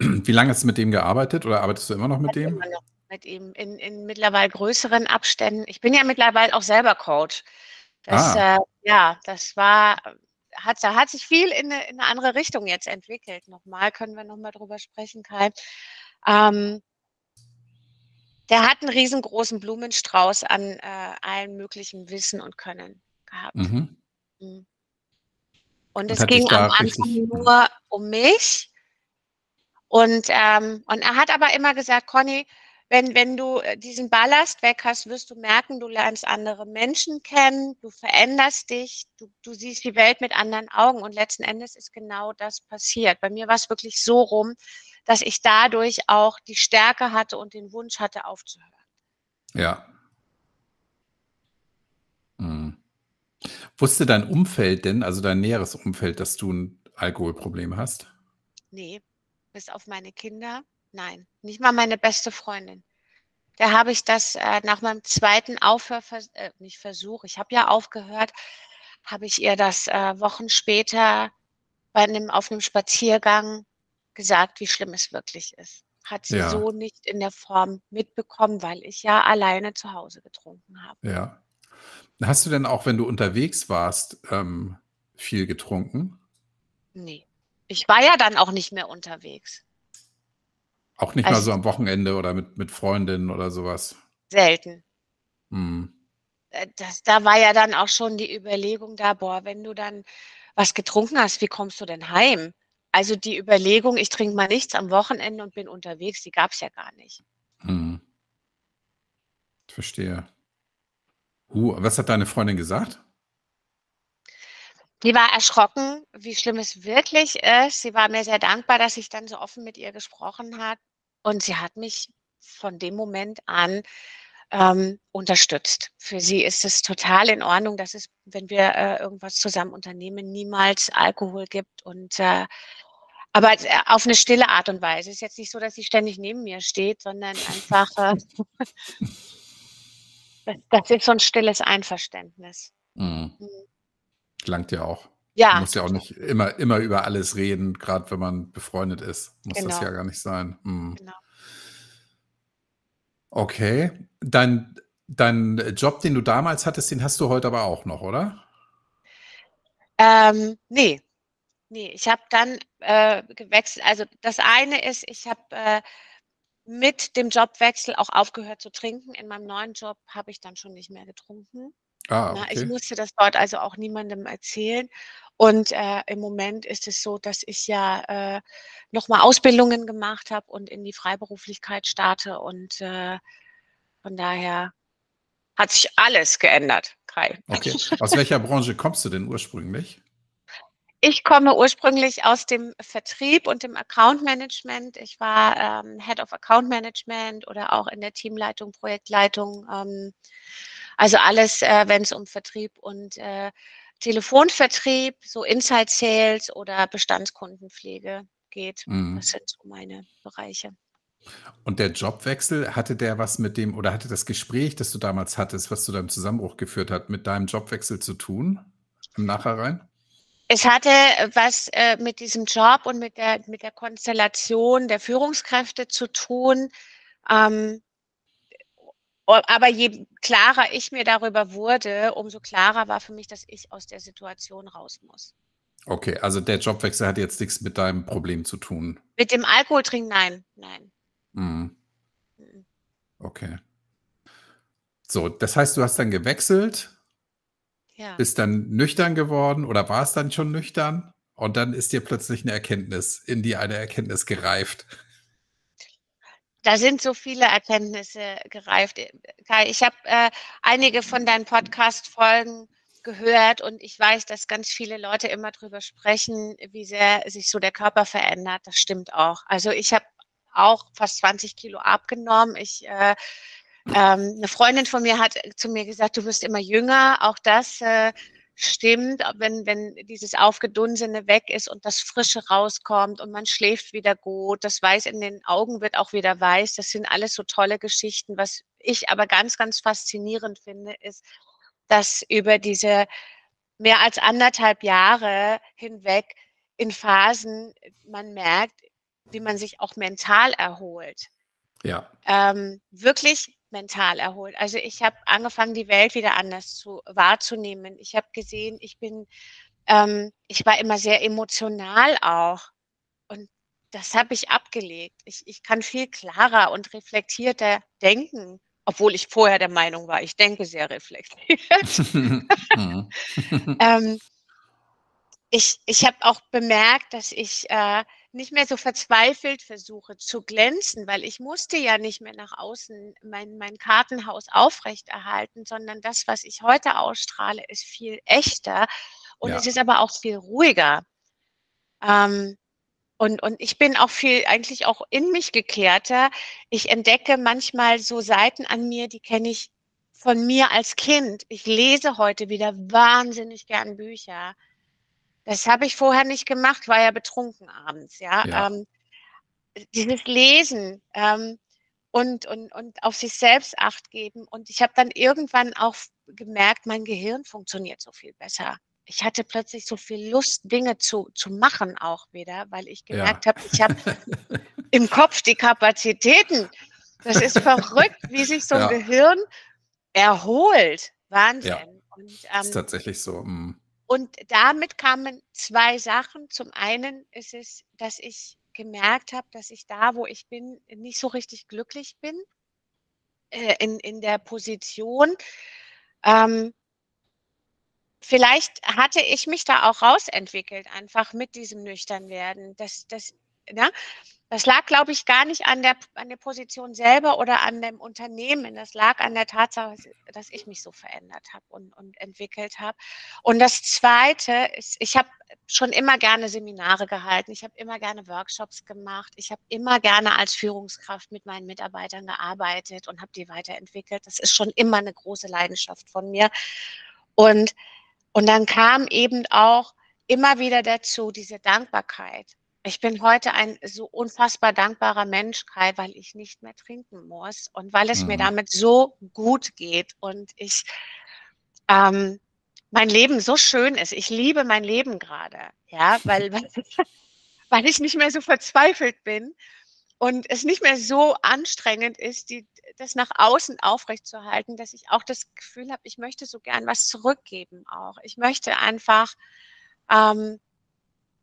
Wie lange hast du mit dem gearbeitet oder arbeitest du immer noch mit dem? immer noch mit ihm in in mittlerweile größeren Abständen. Ich bin ja mittlerweile auch selber Coach. Das, Ah. äh ja, das war hat da hat sich viel in 'ne in 'ne andere Richtung jetzt entwickelt. Noch mal können wir noch mal drüber sprechen, Kai. Ähm der hat 'n riesengroßen Blumenstrauß an, äh, allem möglichen Wissen und Können gehabt. Mhm. Mhm. Und Und es ging am Anfang nur um mich. Und, ähm und er hat aber immer gesagt: „Conny, wenn wenn du, äh, diesen Ballast weg hast, wirst du merken, du lernst andere Menschen kennen, du veränderst dich, du du siehst die Welt mit anderen Augen.“ Und letzten Endes ist genau das passiert. Bei mir war's wirklich so rum, dass ich dadurch auch die Stärke hatte und den Wunsch hatte, aufzuhören. Ja. Mhm. Wusste dein Umfeld denn, also dein näheres Umfeld, dass du 'n Alkoholproblem hast? Ne, bis auf meine Kinder, nein. Nicht mal meine beste Freundin. Der habe ich das, äh, nach meinem 2. Aufhörvers äh, nicht Versuch, ich habe ja aufgehört, habe ich ihr das, äh, Wochen später bei 'nem auf 'nem Spaziergang gesagt, wie schlimm es wirklich ist. Hat sie Ja. so nicht in der Form mitbekommen, weil ich ja alleine zu Hause getrunken habe. Ja. Hast du denn auch, wenn du unterwegs warst, ähm, viel getrunken? Ne. Ich war ja dann auch nicht mehr unterwegs. Auch nicht mal Also so am Wochenende oder mit mit Freundinnen oder so was? Selten. Mhm. Äh, das da war ja dann auch schon die Überlegung da: „Boah, wenn du dann was getrunken hast, wie kommst du denn heim?“ Also, die Überlegung, ich trinke mal nichts am Wochenende und bin unterwegs, die gab's ja gar nicht. Mhm. Verstehe. Uh, was hat deine Freundin gesagt? Die war erschrocken, wie schlimm es wirklich ist. Sie war mir sehr dankbar, dass ich dann so offen mit ihr gesprochen habe. Und sie hat mich von dem Moment an, ähm, unterstützt. Für sie ist es total in Ordnung, dass es, wenn wir, äh, irgendwas zusammen unternehmen, niemals Alkohol gibt und, äh aber, äh, auf 'ne stille Art und Weise. Ist jetzt nicht so, dass sie ständig neben mir steht, sondern einfach, äh das das ist so 'n stilles Einverständnis. Mhm. Mhm. Langt ja auch. Man Ja, muss ja auch nicht immer immer über alles reden, grad wenn man befreundet ist. Muss das Genau. ja gar nicht sein. Mhm. Genau. Okay. Dein dein Job, den du damals hattest, den hast du heute aber auch noch, oder? Ähm, ne. Ne, ich habe dann, äh, gewechselt. Also, das eine ist, ich habe, äh, mit dem Jobwechsel auch aufgehört zu trinken. In meinem neuen Job habe ich dann schon nicht mehr getrunken. Ah, Na, ich musste das dort also auch niemandem erzählen. Und, äh, im Moment ist es so, dass ich ja, äh, noch mal Ausbildungen gemacht habe und in die Freiberuflichkeit starte und, äh, von daher hat sich alles geändert, Kai. Okay. Aus welcher Branche kommst du denn ursprünglich? Ich komme ursprünglich aus dem Vertrieb und dem Account Management. Ich war, ähm, Head of Account Management oder auch in der Teamleitung, Projektleitung, ähm, also alles, äh, wenn's um Vertrieb und, äh, Telefonvertrieb, so Inside Sales oder Bestandskundenpflege geht. Mhm. Das sind so meine Bereiche. Und der Jobwechsel, hatte der was mit dem oder hatte das Gespräch, das du damals hattest, was zu deinem Zusammenbruch geführt hat, mit deinem Jobwechsel zu tun im Nachhinein? Es hatte was, äh, mit diesem Job und mit der mit der Konstellation der Führungskräfte zu tun. Ähm, aber je klarer ich mir darüber wurde, umso klarer war für mich, dass ich aus der Situation raus muss. Okay, also der Jobwechsel hat jetzt nix mit deinem Problem zu tun? Mit dem Alkoholtrinken, nein, nein. Mhm. M-m. Okay. So, das heißt, du hast dann gewechselt Ja. bist dann nüchtern geworden oder warst dann schon nüchtern und dann ist dir plötzlich 'ne Erkenntnis in dir eine Erkenntnis gereift. Da sind so viele Erkenntnisse gereift. Äh, Kai, ich habe, äh, einige von deinen Podcast-Folgen gehört und ich weiß, dass ganz viele Leute immer drüber sprechen, wie sehr sich so der Körper verändert. Das stimmt auch. Also, ich habe auch fast 20 Kilo abgenommen. Ich, äh ähm, 'ne Freundin von mir hat zu mir gesagt: „Du wirst immer jünger.“ Auch das, äh, stimmt, wenn wenn dieses Aufgedunsene weg ist und das Frische rauskommt und man schläft wieder gut, das Weiß in den Augen wird auch wieder weiß. Das sind alles so tolle Geschichten. Was ich aber ganz, ganz faszinierend finde, ist, dass über diese mehr als 1 1/2 Jahre hinweg in Phasen man merkt, wie man sich auch mental erholt. Ja. Ähm, wirklich mental erholt. Also, ich habe angefangen, die Welt wieder anders zu wahrzunehmen. Ich habe gesehen, ich bin ähm, ich war immer sehr emotional auch und das habe ich abgelegt. Ich ich kann viel klarer und reflektierter denken, obwohl ich vorher der Meinung war, ich denke sehr reflektiert. Mhm. Ähm ich ich habe auch bemerkt, dass ich, äh, nicht mehr so verzweifelt versuche zu glänzen, weil ich musste ja nicht mehr nach außen mein mein Kartenhaus aufrechterhalten, sondern das, was ich heute ausstrahle, ist viel echter und es Ja. ist aber auch viel ruhiger. Ähm, und und ich bin auch viel eigentlich auch in mich gekehrter. Ich entdecke manchmal so Seiten an mir, die kenne ich von mir als Kind. Ich lese heute wieder wahnsinnig gern Bücher. Das habe ich vorher nicht gemacht, war ja betrunken abends, ja? Ja. Ähm, äh, dieses Lesen, ähm, und und und auf sich selbst Acht geben und ich habe dann irgendwann auch gemerkt, mein Gehirn funktioniert so viel besser. Ich hatte plötzlich so viel Lust, Dinge zu zu machen auch wieder, weil ich Ja. gemerkt habe, ich habe im Kopf die Kapazitäten. Das ist verrückt, wie sich so 'n Ja. Gehirn erholt. Ja. Wahnsinn. Und, Ist ähm tatsächlich so, mhm. Und damit kamen 2 Sachen. Zum einen ist es, dass ich gemerkt habe, dass ich da, wo ich bin, nicht so richtig glücklich bin, äh, in in der Position. Ähm vielleicht hatte ich mich da auch rausentwickelt einfach mit diesem Nüchternwerden. Das das ne? Das lag, glaube ich, gar nicht an der an der Position selber oder an dem Unternehmen. Das lag an der Tatsache, dass ich mich so verändert habe und und entwickelt habe. Und das Zweite ist, ich habe schon immer gerne Seminare gehalten. Ich habe immer gerne Workshops gemacht. Ich habe immer gerne als Führungskraft mit meinen Mitarbeitern gearbeitet und habe die weiterentwickelt. Das ist schon immer 'ne große Leidenschaft von mir. Und und dann kam eben auch immer wieder dazu diese Dankbarkeit. Ich bin heute ein so unfassbar dankbarer Mensch, Kai, weil ich nicht mehr trinken muss und weil es mir Mhm. damit so gut geht und ich ähm, mein Leben so schön ist. Ich liebe mein Leben grade, ja, weil weil weil ich nicht mehr so verzweifelt bin und es nicht mehr so anstrengend ist, die das nach außen aufrechtzuerhalten, dass ich auch das Gefühl habe, ich möchte so gern was zurückgeben auch. Ich möchte einfach, ähm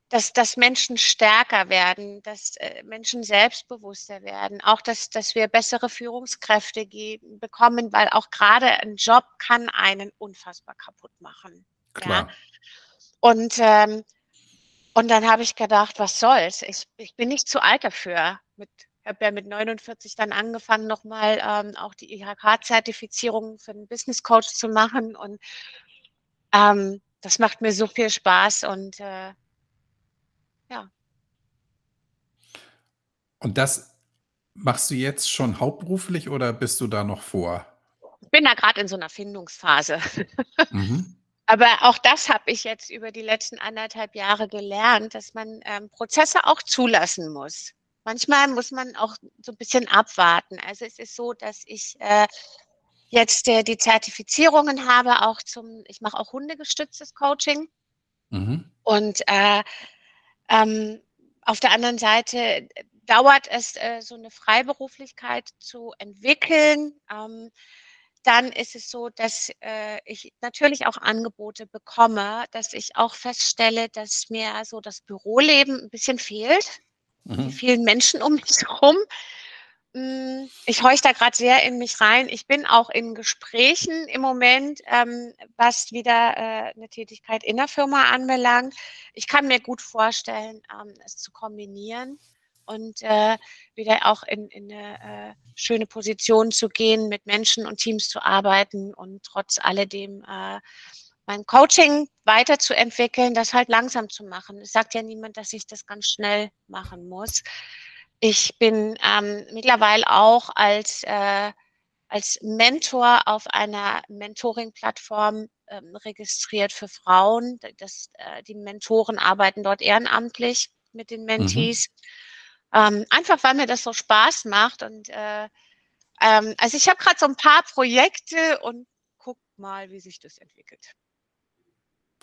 dass, dass Menschen stärker werden, dass äh, Menschen selbstbewusster werden, auch dass, dass wir bessere Führungskräfte geben, bekommen, weil auch gerade ein Job kann einen unfassbar kaputt machen. Klar. Ja? Und, ähm, und dann habe ich gedacht, was soll's? Ich, ich bin nicht zu alt dafür. Mit, ich habe ja mit 49 dann angefangen, nochmal ähm, auch die IHK-Zertifizierung für einen Business Coach zu machen. Und ähm, das macht mir so viel Spaß und äh, ja. Und das machst du jetzt schon hauptberuflich oder bist du da noch vor? Ich bin da gerade in so einer Findungsphase. Mhm. Aber auch das habe ich jetzt über die letzten anderthalb Jahre gelernt, dass man ähm, Prozesse auch zulassen muss. Manchmal muss man auch so ein bisschen abwarten. Also es ist so, dass ich äh, jetzt äh, die Zertifizierungen habe, auch zum, ich mache auch hundegestütztes Coaching. Mhm. Und äh, ähm, auf der anderen Seite dauert es, äh, so eine Freiberuflichkeit zu entwickeln. Ähm, dann ist es so, dass äh, ich natürlich auch Angebote bekomme, dass ich auch feststelle, dass mir so das Büroleben ein bisschen fehlt. Die Mhm. vielen Menschen um mich herum. Hm, ich horche da gerade sehr in mich rein. Ich bin auch in Gesprächen im Moment, ähm, was wieder äh, 'ne Tätigkeit in der Firma anbelangt. Ich kann mir gut vorstellen, ähm, es zu kombinieren und, äh, wieder auch in in 'ne, äh, schöne Position zu gehen, mit Menschen und Teams zu arbeiten und trotz alledem, äh, mein Coaching weiterzuentwickeln, das halt langsam zu machen. Es sagt ja niemand, dass ich das ganz schnell machen muss. Ich bin, ähm, mittlerweile auch als, äh als Mentor auf einer Mentoring-Plattform, ähm, registriert für Frauen. Das äh, die Mentoren arbeiten dort ehrenamtlich mit den Mhm. Ähm, einfach, weil mir das so Spaß macht und, äh, ähm also, ich habe gerade so 'n paar Projekte und gucke mal, wie sich das entwickelt.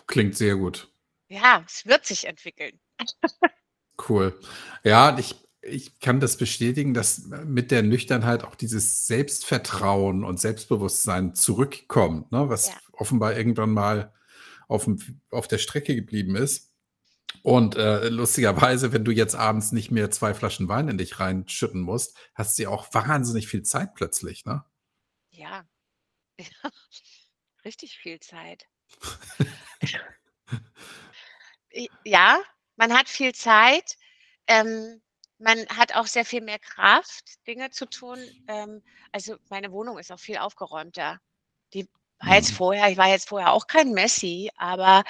Klingt sehr gut. Ja, es wird sich entwickeln. Cool. Ja, ich ich kann das bestätigen, dass äh, mit der Nüchternheit auch dieses Selbstvertrauen und Selbstbewusstsein zurückkommt, ne, was Ja. offenbar irgendwann mal auf'm auf der Strecke geblieben ist. Und, äh, lustigerweise, wenn du jetzt abends nicht mehr 2 Flaschen Wein in dich reinschütten musst, hast du ja auch wahnsinnig viel Zeit plötzlich, ne? Ja. Ja. Richtig viel Zeit. Ja, man hat viel Zeit. Ähm, man hat auch sehr viel mehr Kraft, Dinge zu tun. Ähm, also, meine Wohnung ist auch viel aufgeräumter. Die war jetzt Mhm. vorher ich war jetzt vorher auch kein Messi, aber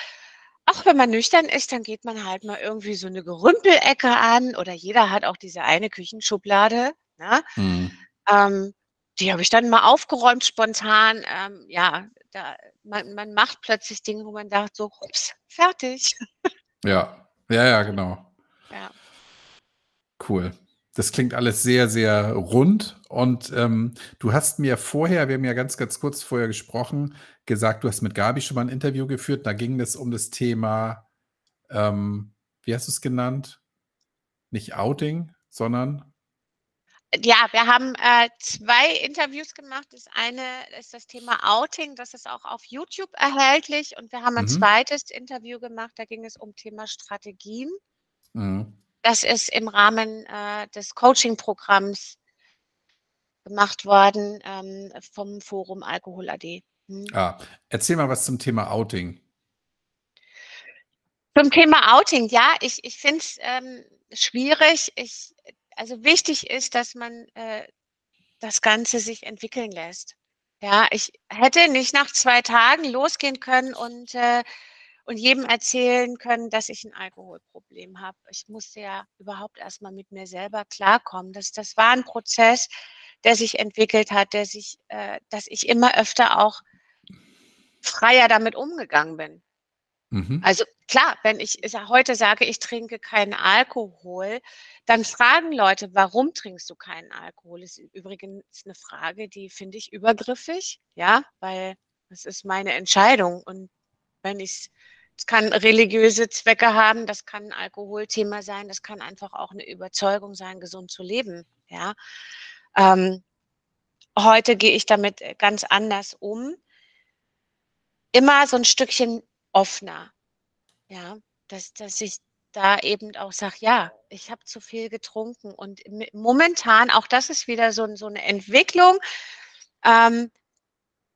auch wenn man nüchtern ist, dann geht man halt mal irgendwie so 'ne Gerümpelecke an oder jeder hat auch diese eine Küchenschublade, ne? Mhm. Ähm, die habe ich dann mal aufgeräumt spontan. Ähm, ja, da man man macht plötzlich Dinge, wo man sagt so: „Ups, fertig.“ Ja. Ja, ja, genau. Ja. Cool. Das klingt alles sehr, sehr rund und, ähm, du hast mir vorher wir haben ja ganz, ganz kurz vorher gesprochen, gesagt, du hast mit Gabi schon mal 'n Interview geführt. Da ging es um das Thema, ähm, wie hast du's genannt? Nicht Outing, sondern Ja, wir haben, äh, 2 Interviews gemacht. Das eine ist das Thema Outing, das ist auch auf YouTube erhältlich und wir haben ein Mhm. zweites Interview gemacht, da ging es um Thema Strategien. Mhm. Das ist im Rahmen, äh, des Coaching-Programms gemacht worden, ähm, vom Forum Alkohol AD. Mhm. Ah, erzähl mal was zum Thema Outing. Zum Thema Outing, ja, ich ich finde es, ähm, schwierig. Ich also, wichtig ist, dass man, äh, das Ganze sich entwickeln lässt. Ja, ich hätte nicht nach 2 Tagen losgehen können und, äh und jedem erzählen können, dass ich 'n Alkoholproblem habe. Ich musste ja überhaupt erst mal mit mir selber klarkommen. Das das war 'n Prozess, der sich entwickelt hat, der sich äh, dass ich immer öfter auch freier damit umgegangen bin. Mhm. Also, klar, wenn ich heute sage, ich trinke keinen Alkohol, dann fragen Leute: „Warum trinkst du keinen Alkohol?“ Ist übrigens 'ne Frage, die finde ich übergriffig, ja, weil das ist meine Entscheidung und wenn ich's es kann religiöse Zwecke haben, das kann 'n Alkoholthema sein, das kann einfach auch 'ne Überzeugung sein, gesund zu leben, ja? Ähm, heute gehe ich damit, äh, ganz anders um. Immer so 'n Stückchen offener, ja, dass dass ich da eben auch sage, ja, ich habe zu viel getrunken. Und momentan, auch das ist wieder so, so eine Entwicklung, ähm,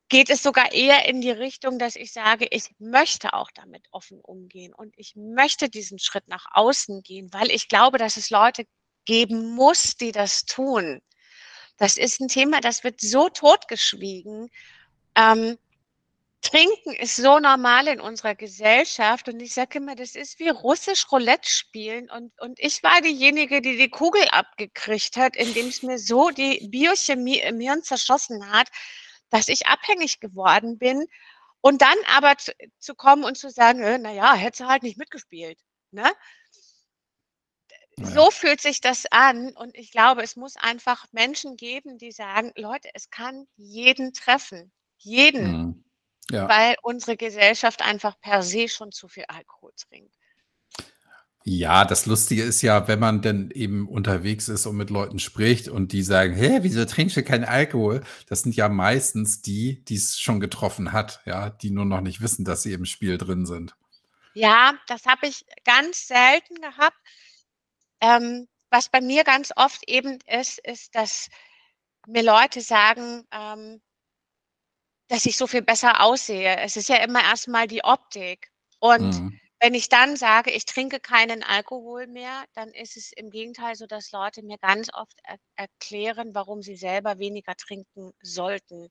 geht es sogar eher in die Richtung, dass ich sage, ich möchte auch damit offen umgehen und ich möchte diesen Schritt nach außen gehen, weil ich glaube, dass es Leute geben muss, die das tun. Das ist ein Thema, das wird so totgeschwiegen. Ähm, Trinken ist so normal in unserer Gesellschaft und ich sage immer, das ist wie russisch Roulette spielen und, und ich war diejenige, die die Kugel abgekriegt hat, indem es mir so die Biochemie im Hirn zerschossen hat, dass ich abhängig geworden bin und dann aber zu, zu kommen und zu sagen, äh, naja, hätte halt nicht mitgespielt. Ne? So fühlt sich das an und ich glaube, es muss einfach Menschen geben, die sagen, Leute, es kann jeden treffen, jeden, mhm. ja. weil unsere Gesellschaft einfach per se schon zu viel Alkohol trinkt. Ja, das Lustige ist ja, wenn man denn eben unterwegs ist und mit Leuten spricht und die sagen, hä, wieso trinkst du keinen Alkohol? Das sind ja meistens die, die es schon getroffen hat, ja, die nur noch nicht wissen, dass sie im Spiel drin sind. Ja, das habe ich ganz selten gehabt. Ähm, was bei mir ganz oft eben ist, ist, dass mir Leute sagen, ähm, dass ich so viel besser aussehe. Es ist ja immer erstmal die Optik. Und mhm. Wenn ich dann sage, ich trinke keinen Alkohol mehr, dann ist es im Gegenteil so, dass Leute mir ganz oft er erklären, warum sie selber weniger trinken sollten.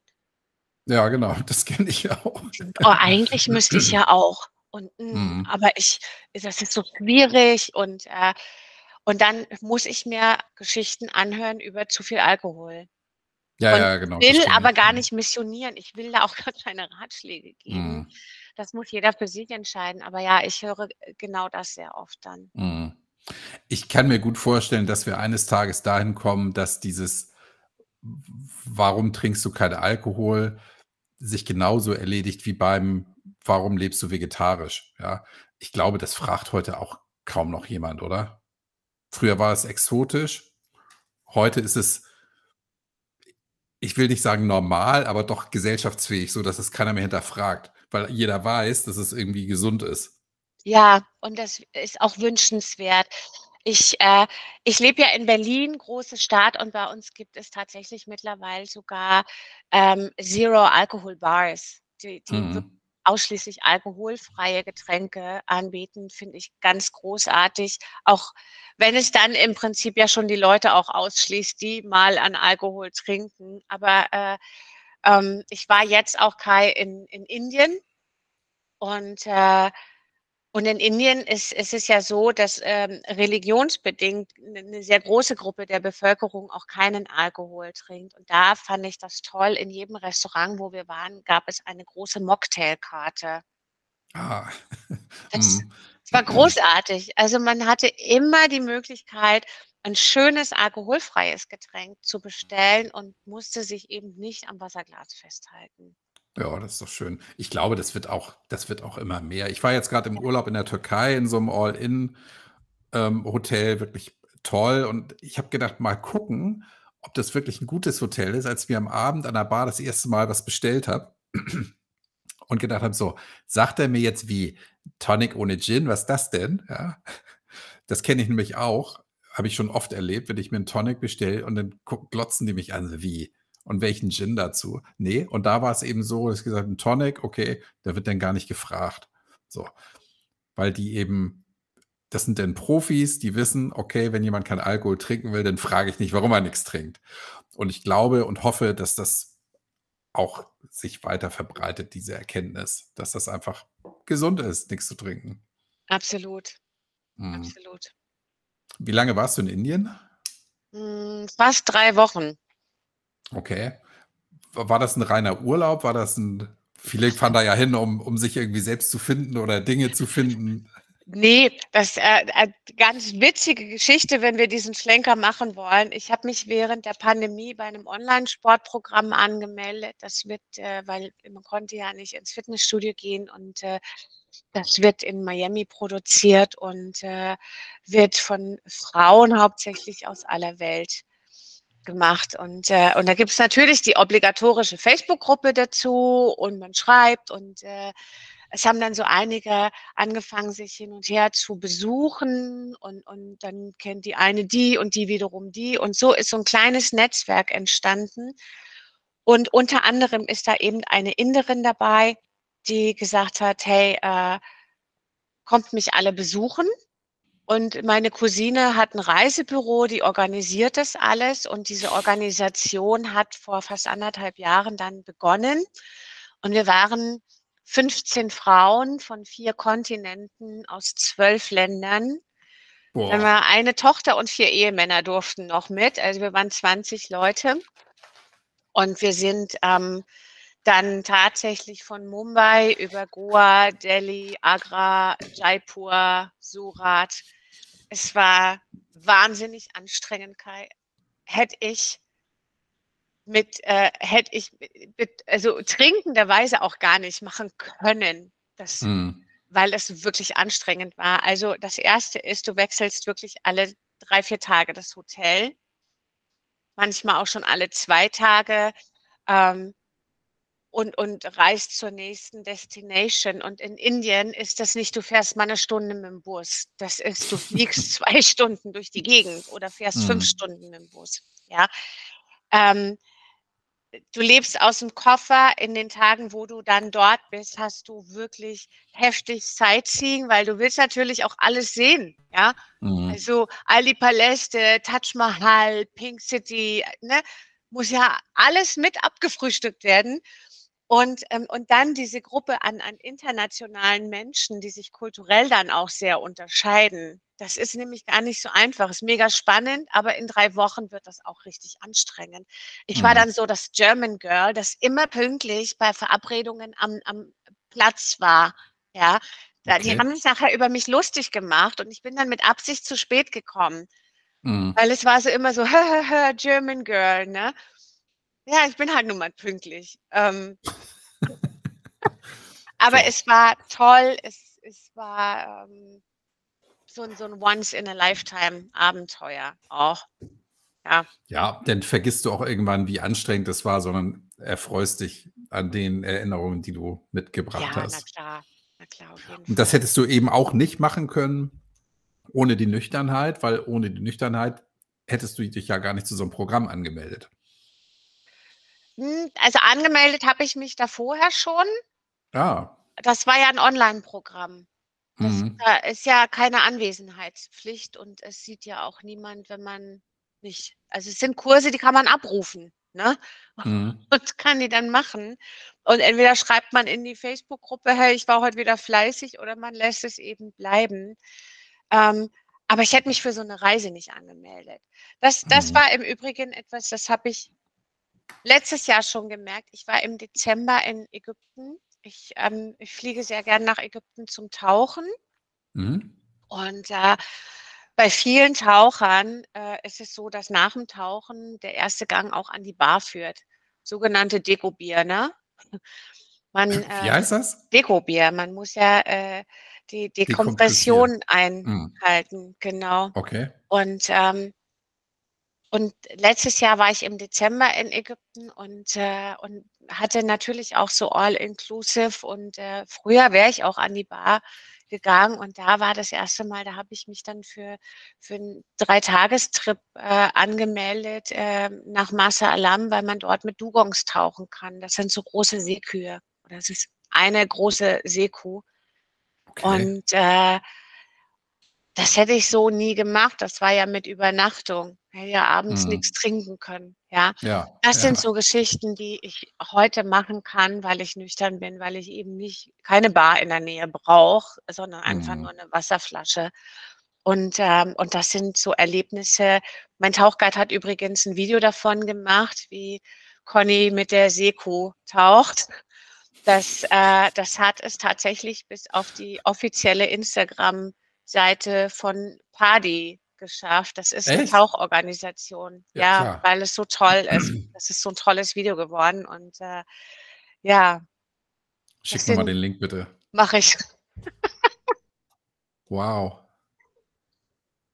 Ja, genau, das kenne ich ja auch. Oh, eigentlich müsste ich ja auch. Und, mh, mhm. Aber ich, das ist so schwierig und äh, und dann muss ich mir Geschichten anhören über zu viel Alkohol. Ja, und ja, genau. will aber gar nicht missionieren. Ich will da auch gar keine Ratschläge geben. Mhm. Das muss jeder für sich entscheiden. Aber ja, ich höre genau das sehr oft dann. Mhm. Ich kann mir gut vorstellen, dass wir eines Tages dahin kommen, dass dieses Warum trinkst du keinen Alkohol sich genauso erledigt wie beim Warum lebst du vegetarisch? Ja, ich glaube, das fragt heute auch kaum noch jemand, oder? Früher war es exotisch. Heute ist es, ich will nicht sagen normal, aber doch gesellschaftsfähig, so dass es keiner mehr hinterfragt, weil jeder weiß, dass es irgendwie gesund ist. Ja, und das ist auch wünschenswert. Ich, äh, ich lebe ja in Berlin, große Stadt, und bei uns gibt es tatsächlich mittlerweile sogar ähm, Zero Alcohol Bars, die, die mhm ausschließlich alkoholfreie Getränke anbieten, finde ich ganz großartig. Auch wenn es dann im Prinzip ja schon die Leute auch ausschließt, die mal an Alkohol trinken. Aber äh, ähm, ich war jetzt auch Kai in, in Indien und äh, und in Indien ist, ist es ja so, dass ähm, religionsbedingt eine sehr große Gruppe der Bevölkerung auch keinen Alkohol trinkt. Und da fand ich das toll. In jedem Restaurant, wo wir waren, gab es eine große Mocktailkarte. Ah. Das, mhm. das war großartig. Also man hatte immer die Möglichkeit, ein schönes alkoholfreies Getränk zu bestellen und musste sich eben nicht am Wasserglas festhalten. Ja, das ist doch schön. Ich glaube, das wird auch das wird auch immer mehr. Ich war jetzt gerade im Urlaub in der Türkei in so einem All-in, ähm, wirklich toll. Und ich habe gedacht, mal gucken, ob das wirklich ein gutes Hotel ist, als wir am Abend an der Bar das erste Mal was bestellt habe und gedacht habe: „So, sagt er mir jetzt wie Tonic ohne Gin, was ist das denn?“ Ja. Das kenne ich nämlich auch, habe ich schon oft erlebt, wenn ich mir 'n Tonic bestelle und dann glotzen die mich an, „Wie? und welchen Gin dazu. Nee, und da war es eben so, dass ich gesagt ein Tonic, okay, da wird dann gar nicht gefragt. So, weil die eben, das sind dann Profis, die wissen, okay, wenn jemand kein Alkohol trinken will, dann frage ich nicht, warum er nichts trinkt. Und ich glaube und hoffe, dass das auch sich weiter verbreitet, diese Erkenntnis, dass das einfach gesund ist, nichts zu trinken. Absolut. Hm. Absolut. Wie lange warst du in Indien? Hm, fast drei Wochen. Okay. War das ein reiner Urlaub? War das ein viele fahren da ja hin, um um sich irgendwie selbst zu finden oder Dinge zu finden? Nee, das äh, äh, ganz witzige Geschichte, wenn wir diesen Schlenker machen wollen. Ich habe mich während der Pandemie bei einem Online-Sportprogramm angemeldet. Das wird, äh, weil man konnte ja nicht ins Fitnessstudio gehen und äh, das wird in Miami produziert und äh, wird von Frauen hauptsächlich aus aller Welt gemacht. Und, äh, und da gibt es natürlich die obligatorische Facebook-Gruppe dazu und man schreibt und äh, es haben dann so einige angefangen, sich hin und her zu besuchen und und dann kennt die eine die und die wiederum die und so ist so 'n kleines Netzwerk entstanden. Und unter anderem ist da eben eine Inderin dabei, die gesagt hat: „Hey, äh, kommt mich alle besuchen.“ Und meine Cousine hat 'n Reisebüro, die organisiert das alles und diese Organisation hat vor fast 1 1/2 Jahren dann begonnen. Und wir waren 15 Frauen von 4 Kontinenten aus 12 Ländern. Dann Boah. war eine Tochter und 4 Ehemänner durften noch mit. Also, wir waren 20 Leute. Und wir sind, ähm, dann tatsächlich von Mumbai über Goa, Delhi, Agra, Jaipur, Surat. Es war wahnsinnig anstrengend, Kai. Hätte ich mit äh, hätte ich mi mit also, trinkenderweise auch gar nicht machen können, das Mhm. weil es wirklich anstrengend war. Also, das 1. ist, du wechselst wirklich alle 3, 4 Tage das Hotel. Manchmal auch schon alle 2 Tage, ähm, und und reist zur nächsten Destination. Und in Indien ist das nicht, du fährst mal 'ne Stunde mit'm Bus. Das ist, du fliegst 2 Stunden durch die Gegend oder fährst 5 Mhm. Stunden mit'm Bus, ja? Ähm, äh, du lebst aus'm Koffer. In den Tagen, wo du dann dort bist, hast du wirklich heftig Sightseeing, weil du willst natürlich auch alles sehen, ja? Mhm. Also, all die Paläste, Taj Mahal, Pink City, ne? Muss ja alles mit abgefrühstückt werden. Und, ähm und dann diese Gruppe an an internationalen Menschen, die sich kulturell dann auch sehr unterscheiden. Das ist nämlich gar nicht so einfach. Ist mega spannend, aber in 3 Wochen wird das auch richtig anstrengend. Ich war Mhm. dann so das German Girl, das immer pünktlich bei Verabredungen am am Platz war, ja? Da die Okay. haben sich nachher über mich lustig gemacht und ich bin dann mit Absicht zu spät gekommen, Mhm. weil es war so immer so: German Girl, ne? Ja, ich bin halt nun mal pünktlich. Ähm aber es war toll. Es es war, ähm, so 'n so 'n Once in a Lifetime Abenteuer auch, ja. Ja, dann vergisst du auch irgendwann, wie anstrengend das war, sondern erfreust dich an den Erinnerungen, die du mitgebracht Ja, na hast. klar. Na klar, auf jeden Und das Fall. hättest du eben auch nicht machen können ohne die Nüchternheit, weil ohne die Nüchternheit hättest du dich ja gar nicht zu so 'nem Programm angemeldet. Hm, also, angemeldet habe ich mich da vorher schon. Ah. Das war ja 'n Onlineprogramm. Das Mhm. ist ja keine Anwesenheitspflicht und es sieht ja auch niemand, wenn man nicht also, es sind Kurse, die kann man abrufen, ne? Mhm. Und kann die dann machen. Und entweder schreibt man in die Facebook-Gruppe: „Hey, ich war heute wieder fleißig“, oder man lässt es eben bleiben. Ähm, aber ich hätte mich für so 'ne Reise nicht angemeldet. Das das Mhm. war im Übrigen etwas, das habe ich letztes Jahr schon gemerkt. Ich war im Dezember in Ägypten. Ich ähm, ich fliege sehr gern nach Ägypten zum Tauchen. Mhm. Und, äh, bei vielen Tauchern, äh, ist es so, dass nach'm Tauchen der 1. Gang auch an die Bar führt, sogenannte Dekobier, ne? Man, Wie äh heißt das? Dekobier, man muss ja, äh, die. Dekompression Mhm. einhalten, genau. Okay. Und, ähm und letztes Jahr war ich im Dezember in Ägypten und, äh und hatte natürlich auch so all-inclusive und, äh, früher wäre ich auch an die Bar gegangen und da war das 1. Mal, da habe ich mich dann für für 'n Dreitagestrip, äh, angemeldet, ähm, nach Marsa Alam, weil man dort mit Dugongs tauchen kann. Das sind so große Seekühe oder es ist eine große Seekuh. Okay. Und, äh das hätte ich so nie gemacht. Das war ja mit Übernachtung. Hätte ja abends Mhm. trinken können, ja? Ja, Das sind ja. so Geschichten, die ich heute machen kann, weil ich nüchtern bin, weil ich eben nicht keine Bar in der Nähe brauche, sondern einfach Mhm. nur 'ne Wasserflasche. Und, ähm und das sind so Erlebnisse mein Tauchguide hat übrigens 'n Video davon gemacht, wie Conny mit der Seekuh taucht. Das äh, das hat es tatsächlich bis auf die offizielle Instagram-Seite von PADI geschafft. Das ist Echt? Tauchorganisation, Ja, ja, weil es so toll ist. Das ist so 'n tolles Video geworden und, äh, ja. Schick mir mal den Link bitte. mache ich. Wow.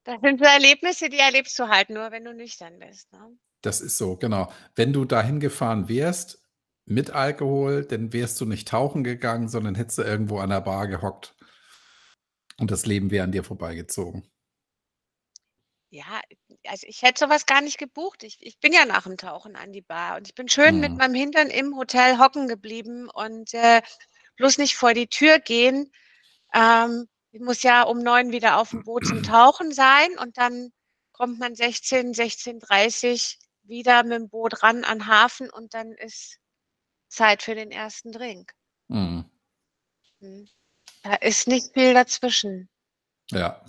Das sind so Erlebnisse, die erlebst du halt nur, wenn du nüchtern bist, ne? Das ist so, genau. Wenn du da hingefahren wärst mit Alkohol, dann wärst du nicht tauchen gegangen, sondern hättest du irgendwo an der Bar gehockt und das Leben wäre an dir vorbeigezogen. Ja, also ich hätte sowas gar nicht gebucht. Ich ich bin ja nach dem Tauchen an die Bar und ich bin schön mit Mhm. meinem Hintern im Hotel hocken geblieben und, äh, bloß nicht vor die Tür gehen. Ähm, ich muss ja um 9 wieder auf'm Boot zum Tauchen sein und dann kommt man 16, 16:30 wieder mit'm Boot ran an Hafen und dann ist Zeit für den ersten Drink. Mhm. Mhm. Da ist nicht viel dazwischen. Ja.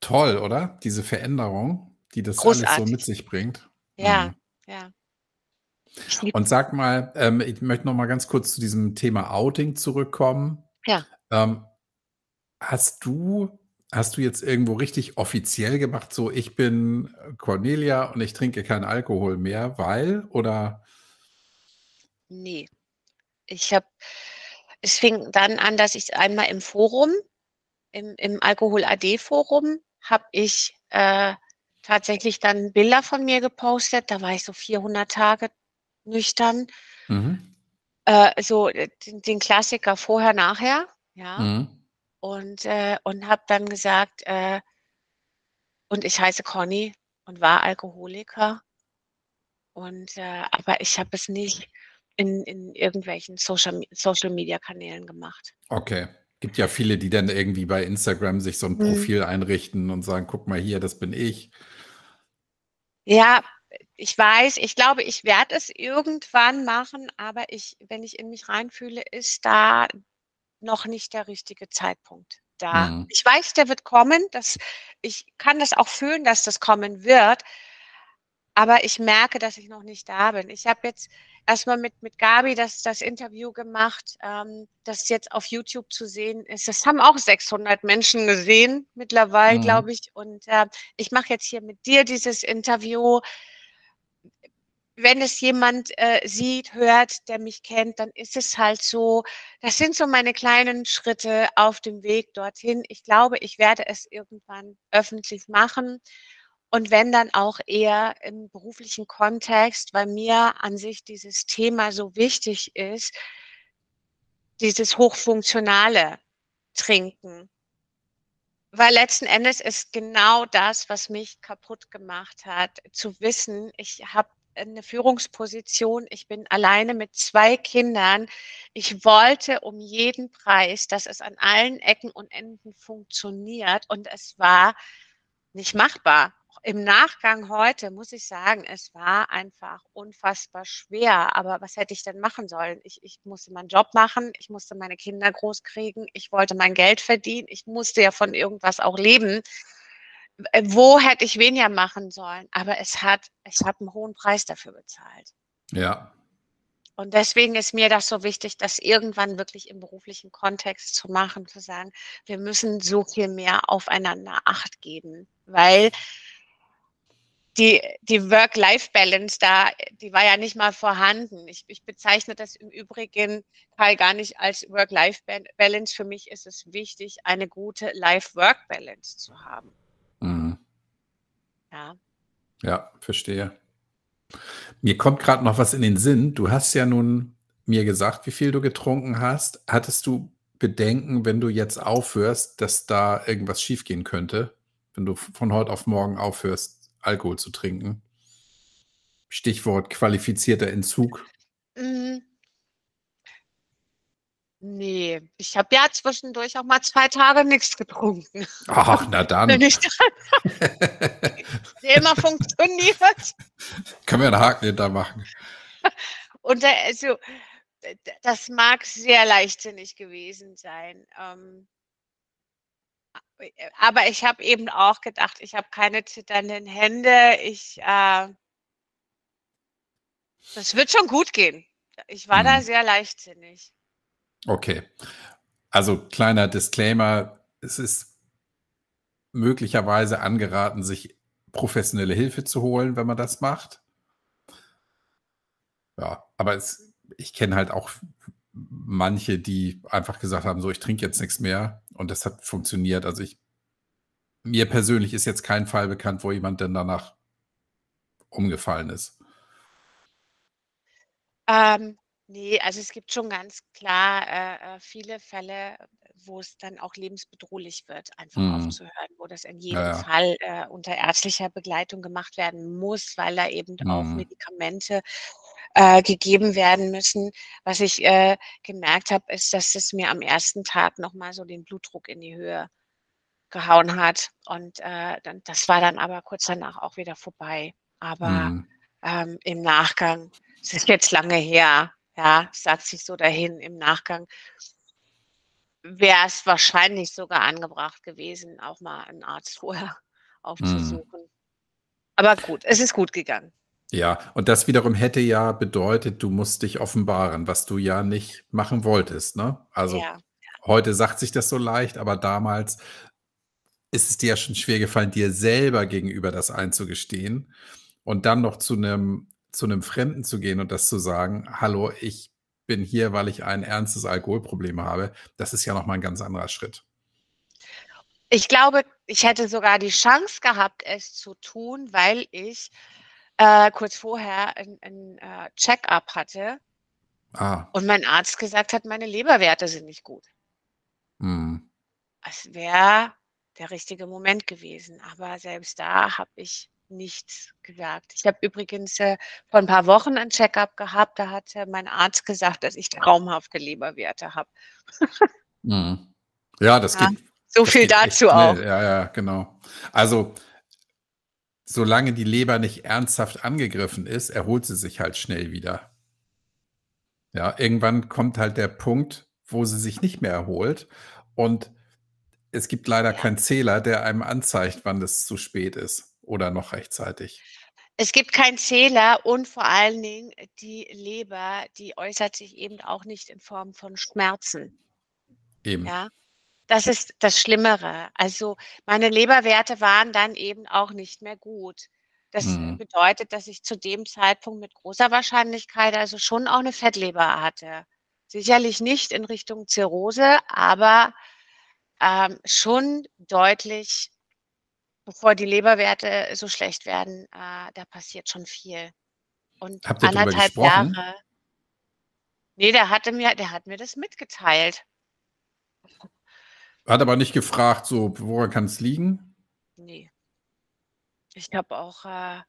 Toll, oder? Diese Veränderung, die das alles so mit Großartig. sich bringt. Ja, Mhm. ja. Und sag mal, ähm, ich möchte noch mal ganz kurz zu diesem Thema Outing zurückkommen. Ja. Ähm, hast du hast du jetzt irgendwo richtig offiziell gemacht, so: „Ich bin, Cornelia und ich trinke keinen Alkohol mehr, weil“ oder Ne. Ich habe es fing dann an, dass ich einmal im Forum im im Alkohol-AD-Forum habe ich, äh, tatsächlich dann Bilder von mir gepostet. Da war ich so 400 Tage nüchtern. Mhm. Äh, so, äh, den den Klassiker vorher, nachher, ja? Mhm. Und, äh und habe dann gesagt, äh und ich heiße Conny und war Alkoholiker. Und, äh aber ich habe es nicht in in irgendwelchen Social Me Social-Media-Kanälen gemacht. Okay. Gibt ja viele, die dann irgendwie bei Instagram sich so 'n Mhm. Profil einrichten und sagen: „Guck mal hier, das bin ich.“ Ja, ich weiß, ich glaube, ich werde es irgendwann machen, aber ich wenn ich in mich reinfühle, ist da noch nicht der richtige Zeitpunkt da. Mhm. Ich weiß, der wird kommen, das ich kann das auch fühlen, dass das kommen wird aber ich merke, dass ich noch nicht da bin. Ich habe jetzt erst mal mit mit Gabi das das Interview gemacht, ähm, das jetzt auf YouTube zu sehen ist. Das haben auch 600 Menschen gesehen mittlerweile, Mhm. glaube ich. Und, äh, ich mache jetzt hier mit dir dieses Interview. Wenn es jemand, äh, sieht, hört, der mich kennt, dann ist es halt so das sind so meine kleinen Schritte auf dem Weg dorthin. Ich glaube, ich werde es irgendwann öffentlich machen und wenn, dann auch eher im beruflichen Kontext, weil mir an sich dieses Thema so wichtig ist dieses hochfunktionale Trinken. Weil letzten Endes ist genau das, was mich kaputt gemacht hat, zu wissen, ich habe 'ne Führungsposition, ich bin alleine mit 2 Kindern. Ich wollte um jeden Preis, dass es an allen Ecken und Enden funktioniert und es war nicht machbar. Im Nachgang heute muss ich sagen, es war einfach unfassbar schwer. Aber was hätte ich denn machen sollen? Ich ich musste meinen Job machen, ich musste meine Kinder großkriegen, ich wollte mein Geld verdienen, ich musste ja von irgendwas auch leben. Äh, wo hätte ich weniger machen sollen? Aber es hat ich habe 'n hohen Preis dafür bezahlt. Ja. Und deswegen ist mir das so wichtig, das irgendwann wirklich im beruflichen Kontext zu machen, zu sagen: „Wir müssen so viel mehr aufeinander Acht geben“, weil die die Work-Life-Balance da, die war ja nicht mal vorhanden. Ich ich bezeichne das im Übrigen Teil gar nicht als Work-Life-Bal Balance. Für mich ist es wichtig, eine gute Life-Work-Balance zu haben. Mhm. Ja. Ja, verstehe. Mir kommt grad noch was in den Sinn. Du hast ja nun mir gesagt, wie viel du getrunken hast. Hattest du Bedenken, wenn du jetzt aufhörst, dass da irgendwas schiefgehen könnte, wenn du von heute auf morgen aufhörst, Alkohol zu trinken? Stichwort qualifizierter Entzug. Hm. Ne, ich habe ja zwischendurch auch mal 2 Tage nix getrunken. Ach, na Wenn dann. ich dann immer funktioniert. Können wir 'n Haken hinter machen. Und da also, das mag sehr leichtsinnig gewesen sein. Ähm äh, aber ich habe eben auch gedacht, ich habe keine zitternden Hände. Ich, äh das wird schon gut gehen. Ich war da Mhm. sehr leichtsinnig. Okay. Also, kleiner Disclaimer, es ist möglicherweise angeraten, sich professionelle Hilfe zu holen, wenn man das macht. Ja, aber es ich kenne halt auch manche, die einfach gesagt haben: „So, ich trinke jetzt nix mehr“, und das hat funktioniert. Also, ich mir persönlich ist jetzt kein Fall bekannt, wo jemand dann danach umgefallen ist. Ähm, ne, also es gibt schon ganz klar, äh, äh, viele Fälle, wo es dann auch lebensbedrohlich wird, einfach Mhm. aufzuhören, wo das in jedem ja. Fall, äh, unter ärztlicher Begleitung gemacht werden muss, weil da eben auch Mhm. Medikamente, äh, gegeben werden müssen. Was ich, äh, gemerkt habe, ist, dass es mir am ersten Tag noch mal so den Blutdruck in die Höhe gehauen hat und, äh, dann das war dann aber kurz danach auch wieder vorbei. Aber, Mhm. ähm, im Nachgang es ist jetzt lange her, ja, sagt sich so dahin. Im Nachgang wäre es wahrscheinlich sogar angebracht gewesen, auch mal 'n Arzt vorher Mhm. aufzusuchen. Aber gut, es ist gut gegangen. Ja, und das wiederum hätte ja bedeutet, du musst dich offenbaren, was du ja nicht machen wolltest, ne? Also, Ja, heute sagt sich das so leicht, aber damals ist es dir ja schon schwergefallen, dir selber gegenüber das einzugestehen und dann noch zu 'nem zu 'nem Fremden zu gehen und das zu sagen: „Hallo, ich bin hier, weil ich ein ernstes Alkoholproblem habe.“ Das ist ja noch mal 'n ganz anderer Schritt. Ich glaube, ich hätte sogar die Chance gehabt, es zu tun, weil ich, äh, kurz vorher 'n 'n, äh, Check-up hatte Ah. und mein Arzt gesagt hat, meine Leberwerte sind nicht gut. Mhm. Es wäre der richtige Moment gewesen, aber selbst da habe ich nichts gesagt. Ich habe übrigens, äh, vor 'n paar Wochen 'n Check-up gehabt, da hat, äh, mein Arzt gesagt, dass ich traumhafte Leberwerte habe. Mhm. Ja, das Ja, geht so viel dazu auch. Ja, ja, genau. Also solange die Leber nicht ernsthaft angegriffen ist, erholt sie sich halt schnell wieder. Ja, irgendwann kommt halt der Punkt, wo sie sich nicht mehr erholt und es gibt leider Ja. keinen Zähler, der einem anzeigt, wann es zu spät ist oder noch rechtzeitig. Es gibt keinen Zähler und vor allen Dingen, die Leber, die äußert sich eben auch nicht in Form von Schmerzen. Eben. Ja, das ist das Schlimmere. Also, meine Leberwerte waren dann eben auch nicht mehr gut. Das, Mhm. bedeutet, dass ich zu dem Zeitpunkt mit großer Wahrscheinlichkeit also schon auch 'ne Fettleber hatte. Sicherlich nicht in Richtung Zirrhose, aber, ähm, schon deutlich bevor die Leberwerte so schlecht werden, äh, da passiert schon viel. Und Habt ihr drüber 1 1/2 gesprochen? Jahre Ne, der hatte mir der hat mir das mitgeteilt. Hat aber nicht gefragt, so: „Woran kann's liegen?“ Ne. Ich habe auch, äh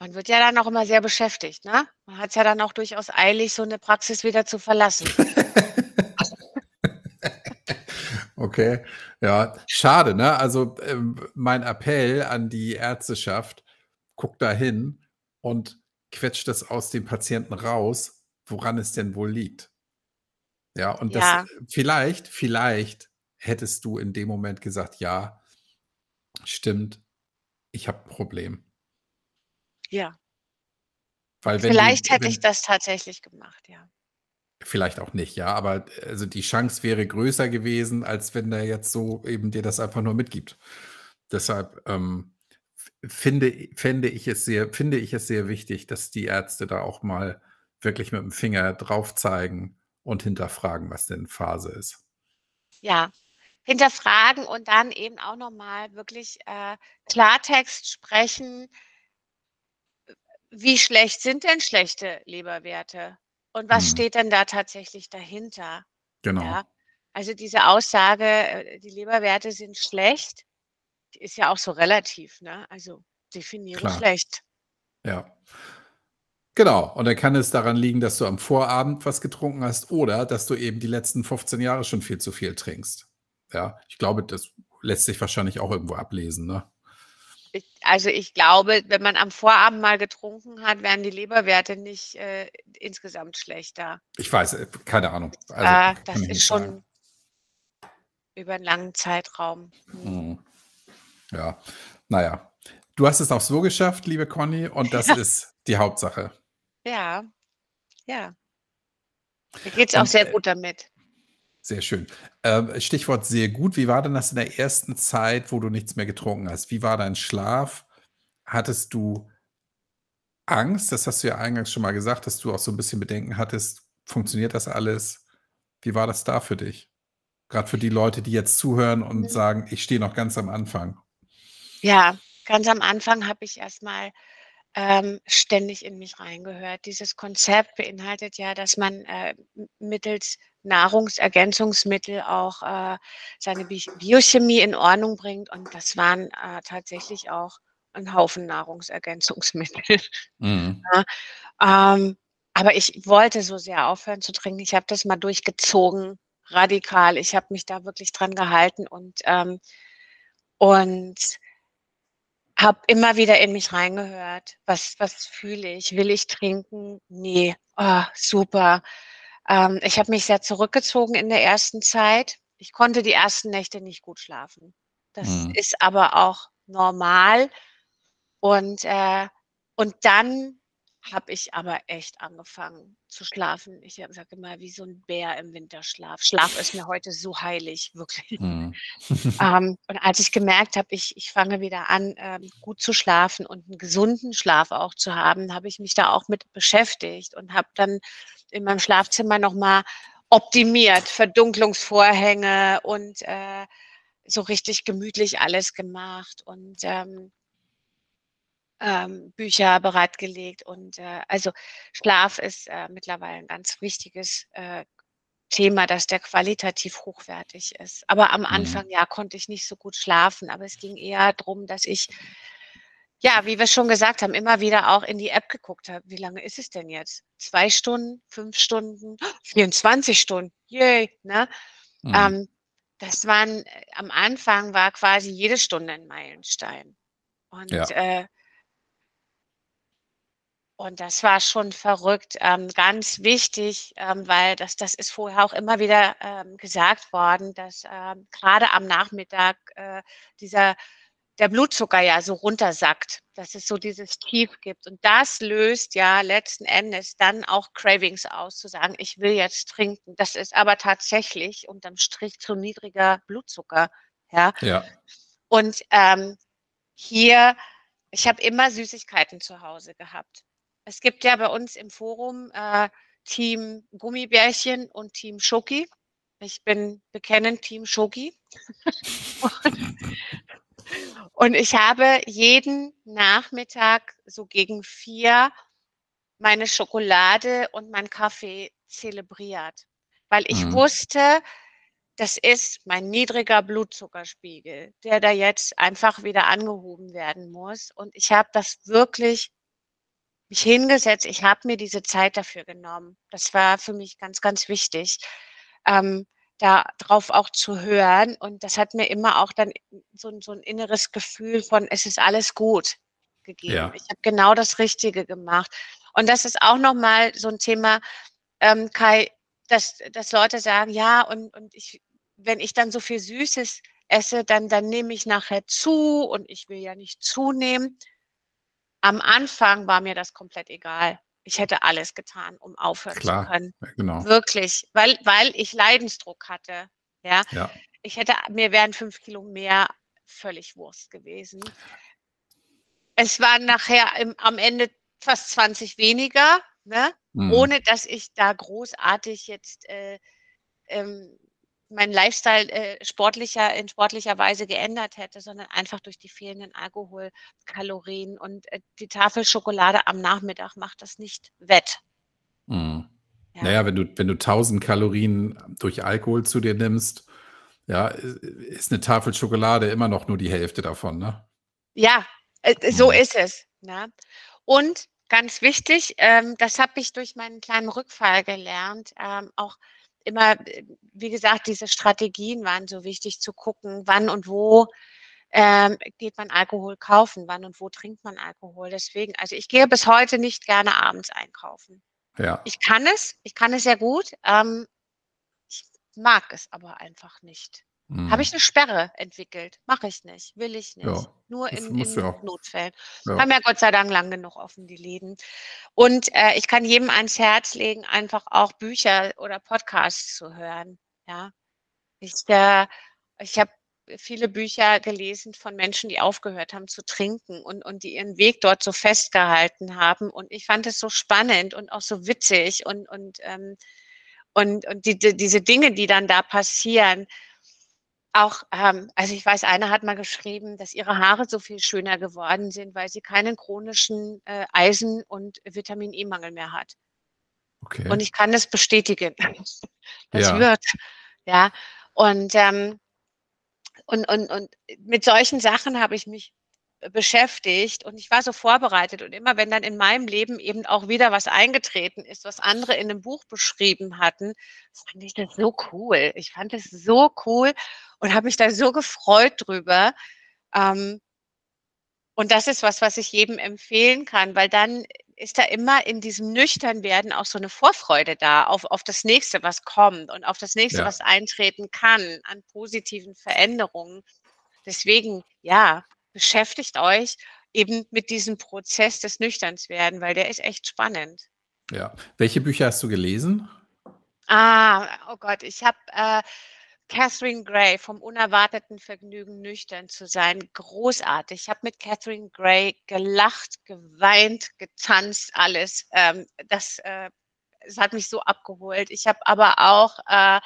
man wird ja dann auch immer sehr beschäftigt, ne? Man hat's ja dann auch durchaus eilig, so 'ne Praxis wieder zu verlassen. Okay, ja, schade, ne? Also, ähm, mein Appell an die Ärzteschaft: Guckt da hin und quetscht das aus dem Patienten raus, woran es denn wohl liegt. Ja, und das Ja. vielleicht vielleicht hättest du in dem Moment gesagt: „Ja, stimmt, ich habe 'n Problem.“ Ja. Wenn du Vielleicht hätte ich wenn das tatsächlich gemacht, ja. Vielleicht auch nicht, ja, aber, also die Chance wäre größer gewesen, als wenn der jetzt so eben dir das einfach nur mitgibt. Deshalb, ähm, finde i fände ich es sehr finde ich es sehr wichtig, dass die Ärzte da auch mal wirklich mit'm Finger drauf zeigen und hinterfragen, was denn Phase ist. Ja, hinterfragen und dann eben auch noch mal wirklich, äh, Klartext sprechen. Wie schlecht sind denn schlechte Leberwerte? Und was Mhm. steht denn da tatsächlich dahinter? Genau. Ja, also diese Aussage, äh, die Leberwerte sind schlecht, ist ja auch so relativ, ne? Also, definiere Klar. schlecht. Ja. Genau, und dann kann es daran liegen, dass du am Vorabend was getrunken hast oder dass du eben die letzten 15 Jahre schon viel zu viel trinkst. Ja, ich glaube, das lässt sich wahrscheinlich auch irgendwo ablesen, ne? Ich also, ich glaube, wenn man am Vorabend mal getrunken hat, werden die Leberwerte nicht, äh, insgesamt schlechter. Ich weiß, äh, keine Ahnung. Also, Äh, das ist nicht sagen. schon über 'n langen Zeitraum. Mhm. Ja, na ja. Du hast es auch so geschafft, liebe Conny, und das Ja. ist die Hauptsache. Ja, ja. Mir geht's auch Und, sehr äh gut damit. Sehr schön. Ähm, Stichwort sehr gut. Wie war denn das in der ersten Zeit, wo du nichts mehr getrunken hast? Wie war dein Schlaf? Hattest du Angst? Das hast du ja eingangs schon mal gesagt, dass du auch so 'n bisschen Bedenken hattest. Funktioniert das alles? Wie war das da für dich? Grad für die Leute, die jetzt zuhören und Mhm. sagen: „Ich stehe noch ganz am Anfang.“ Ja, ganz am Anfang habe ich erst mal ähm, ständig in mich reingehört. Dieses Konzept beinhaltet ja, dass man äh, mittels Nahrungsergänzungsmittel auch äh, seine Bi Biochemie in Ordnung bringt. Und das waren äh, tatsächlich auch ein Haufen Nahrungsergänzungsmittel. Mhm. Ja, ähm, aber ich wollte so sehr aufhören zu trinken. Ich habe das mal durchgezogen, radikal. Ich habe mich da wirklich dran gehalten und, ähm, und habe immer wieder in mich reingehört. Was, was fühle ich? Will ich trinken? Nee. Oh, super. Ähm, ich habe mich sehr zurückgezogen in der ersten Zeit. Ich konnte die ersten Nächte nicht gut schlafen. Das mhm. ist aber auch normal. Und, äh, und dann habe ich aber echt angefangen zu schlafen. Ich sage immer, wie so ein Bär im Winterschlaf. Schlaf ist mir heute so heilig, wirklich. Mhm. ähm, und als ich gemerkt habe, ich, ich fange wieder an, ähm, gut zu schlafen und einen gesunden Schlaf auch zu haben, habe ich mich da auch mit beschäftigt und habe dann in meinem Schlafzimmer nochmal optimiert, Verdunklungsvorhänge und äh, so richtig gemütlich alles gemacht. Und ähm, ähm, Bücher bereitgelegt. Und äh, also Schlaf ist äh, mittlerweile ein ganz wichtiges äh, Thema, dass der qualitativ hochwertig ist. Aber am mhm. Anfang, ja, konnte ich nicht so gut schlafen. Aber es ging eher darum, dass ich, ja, wie wir schon gesagt haben, immer wieder auch in die App geguckt habe. Wie lange ist es denn jetzt? Zwei Stunden, fünf Stunden, 24 Stunden. Yay, ne? Mhm. Ähm, das waren, äh, am Anfang war quasi jede Stunde ein Meilenstein. Und ja. äh, und das war schon verrückt, ähm, ganz wichtig, ähm, weil das, das ist vorher auch immer wieder ähm, gesagt worden, dass ähm, gerade am Nachmittag äh, dieser der Blutzucker ja so runtersackt, dass es so dieses Tief gibt. Und das löst ja letzten Endes dann auch Cravings aus, zu sagen, ich will jetzt trinken. Das ist aber tatsächlich unterm Strich zu niedriger Blutzucker. Ja. ja. Und ähm, hier, ich habe immer Süßigkeiten zu Hause gehabt. Es gibt ja bei uns im Forum äh, Team Gummibärchen und Team Schoki. Ich bin bekennend Team Schoki. und ich habe jeden Nachmittag so gegen vier meine Schokolade und mein Kaffee zelebriert, weil ich mhm. wusste, das ist mein niedriger Blutzuckerspiegel, der da jetzt einfach wieder angehoben werden muss. Und ich habe das wirklich mich hingesetzt. Ich habe mir diese Zeit dafür genommen. Das war für mich ganz, ganz wichtig, ähm, darauf auch zu hören. Und das hat mir immer auch dann so, so ein inneres Gefühl von, es ist alles gut gegeben. Ja. Ich habe genau das Richtige gemacht. Und das ist auch nochmal so ein Thema, ähm, Kai, dass, dass Leute sagen, ja, und, und ich, wenn ich dann so viel Süßes esse, dann, dann nehme ich nachher zu und ich will ja nicht zunehmen. Am Anfang war mir das komplett egal. Ich hätte alles getan, um aufhören Klar, zu können. Genau. Wirklich, weil, weil ich Leidensdruck hatte. Ja? ja. Ich hätte, mir wären fünf Kilo mehr völlig Wurst gewesen. Es waren nachher im, am Ende fast 20 weniger, ne? Mhm. ohne dass ich da großartig jetzt äh, ähm, meinen Lifestyle äh, sportlicher, in sportlicher Weise geändert hätte, sondern einfach durch die fehlenden Alkoholkalorien und äh, die Tafel Schokolade am Nachmittag macht das nicht wett. Mhm. Ja. Naja, wenn du, wenn du 1000 Kalorien durch Alkohol zu dir nimmst, ja, ist eine Tafel Schokolade immer noch nur die Hälfte davon, ne? Ja, äh, so mhm. ist es. Ne? Und ganz wichtig, ähm, das habe ich durch meinen kleinen Rückfall gelernt, ähm, auch immer, wie gesagt, diese Strategien waren so wichtig zu gucken, wann und wo ähm, geht man Alkohol kaufen, wann und wo trinkt man Alkohol. Deswegen, also ich gehe bis heute nicht gerne abends einkaufen. Ja. Ich kann es, ich kann es sehr gut. Ähm, ich mag es aber einfach nicht. Mhm. Habe ich eine Sperre entwickelt? Mache ich nicht, will ich nicht. Ja, Nur in, in ja. Notfällen. Ja. Haben ja Gott sei Dank lang genug offen, die Läden. Und äh, ich kann jedem ans Herz legen, einfach auch Bücher oder Podcasts zu hören. Ja, ich, äh, ich habe viele Bücher gelesen von Menschen, die aufgehört haben zu trinken und, und die ihren Weg dort so festgehalten haben. Und ich fand es so spannend und auch so witzig und, und, ähm, und, und die, die, diese Dinge, die dann da passieren. Auch, ähm also, ich weiß, eine hat mal geschrieben, dass ihre Haare so viel schöner geworden sind, weil sie keinen chronischen, äh, Eisen und Vitamin-E-Mangel mehr hat. Und Okay. ich kann das bestätigen. Das Ja. wirkt, ja. Und, ähm und und und mit solchen Sachen habe ich mich, beschäftigt und ich war so vorbereitet und immer wenn dann in meinem Leben eben auch wieder was eingetreten ist, was andere in 'nem Buch beschrieben hatten, fand ich das so cool. Ich fand das so cool und habe mich da so gefreut drüber. Ähm und das ist was, was ich jedem empfehlen kann, weil dann ist da immer in diesem Nüchternwerden auch so 'ne Vorfreude da auf auf das Nächste, was kommt und auf das Nächste, Ja. was eintreten kann an positiven Veränderungen. Deswegen, ja, beschäftigt euch eben mit diesem Prozess des Nüchternswerden, weil der ist echt spannend. Ja. Welche Bücher hast du gelesen? Ah, oh Gott, ich habe, äh, Catherine Gray „Vom unerwarteten Vergnügen, nüchtern zu sein“ großartig. Ich habe mit Catherine Gray gelacht, geweint, getanzt, alles. Ähm, das, äh es hat mich so abgeholt. Ich habe aber auch, äh,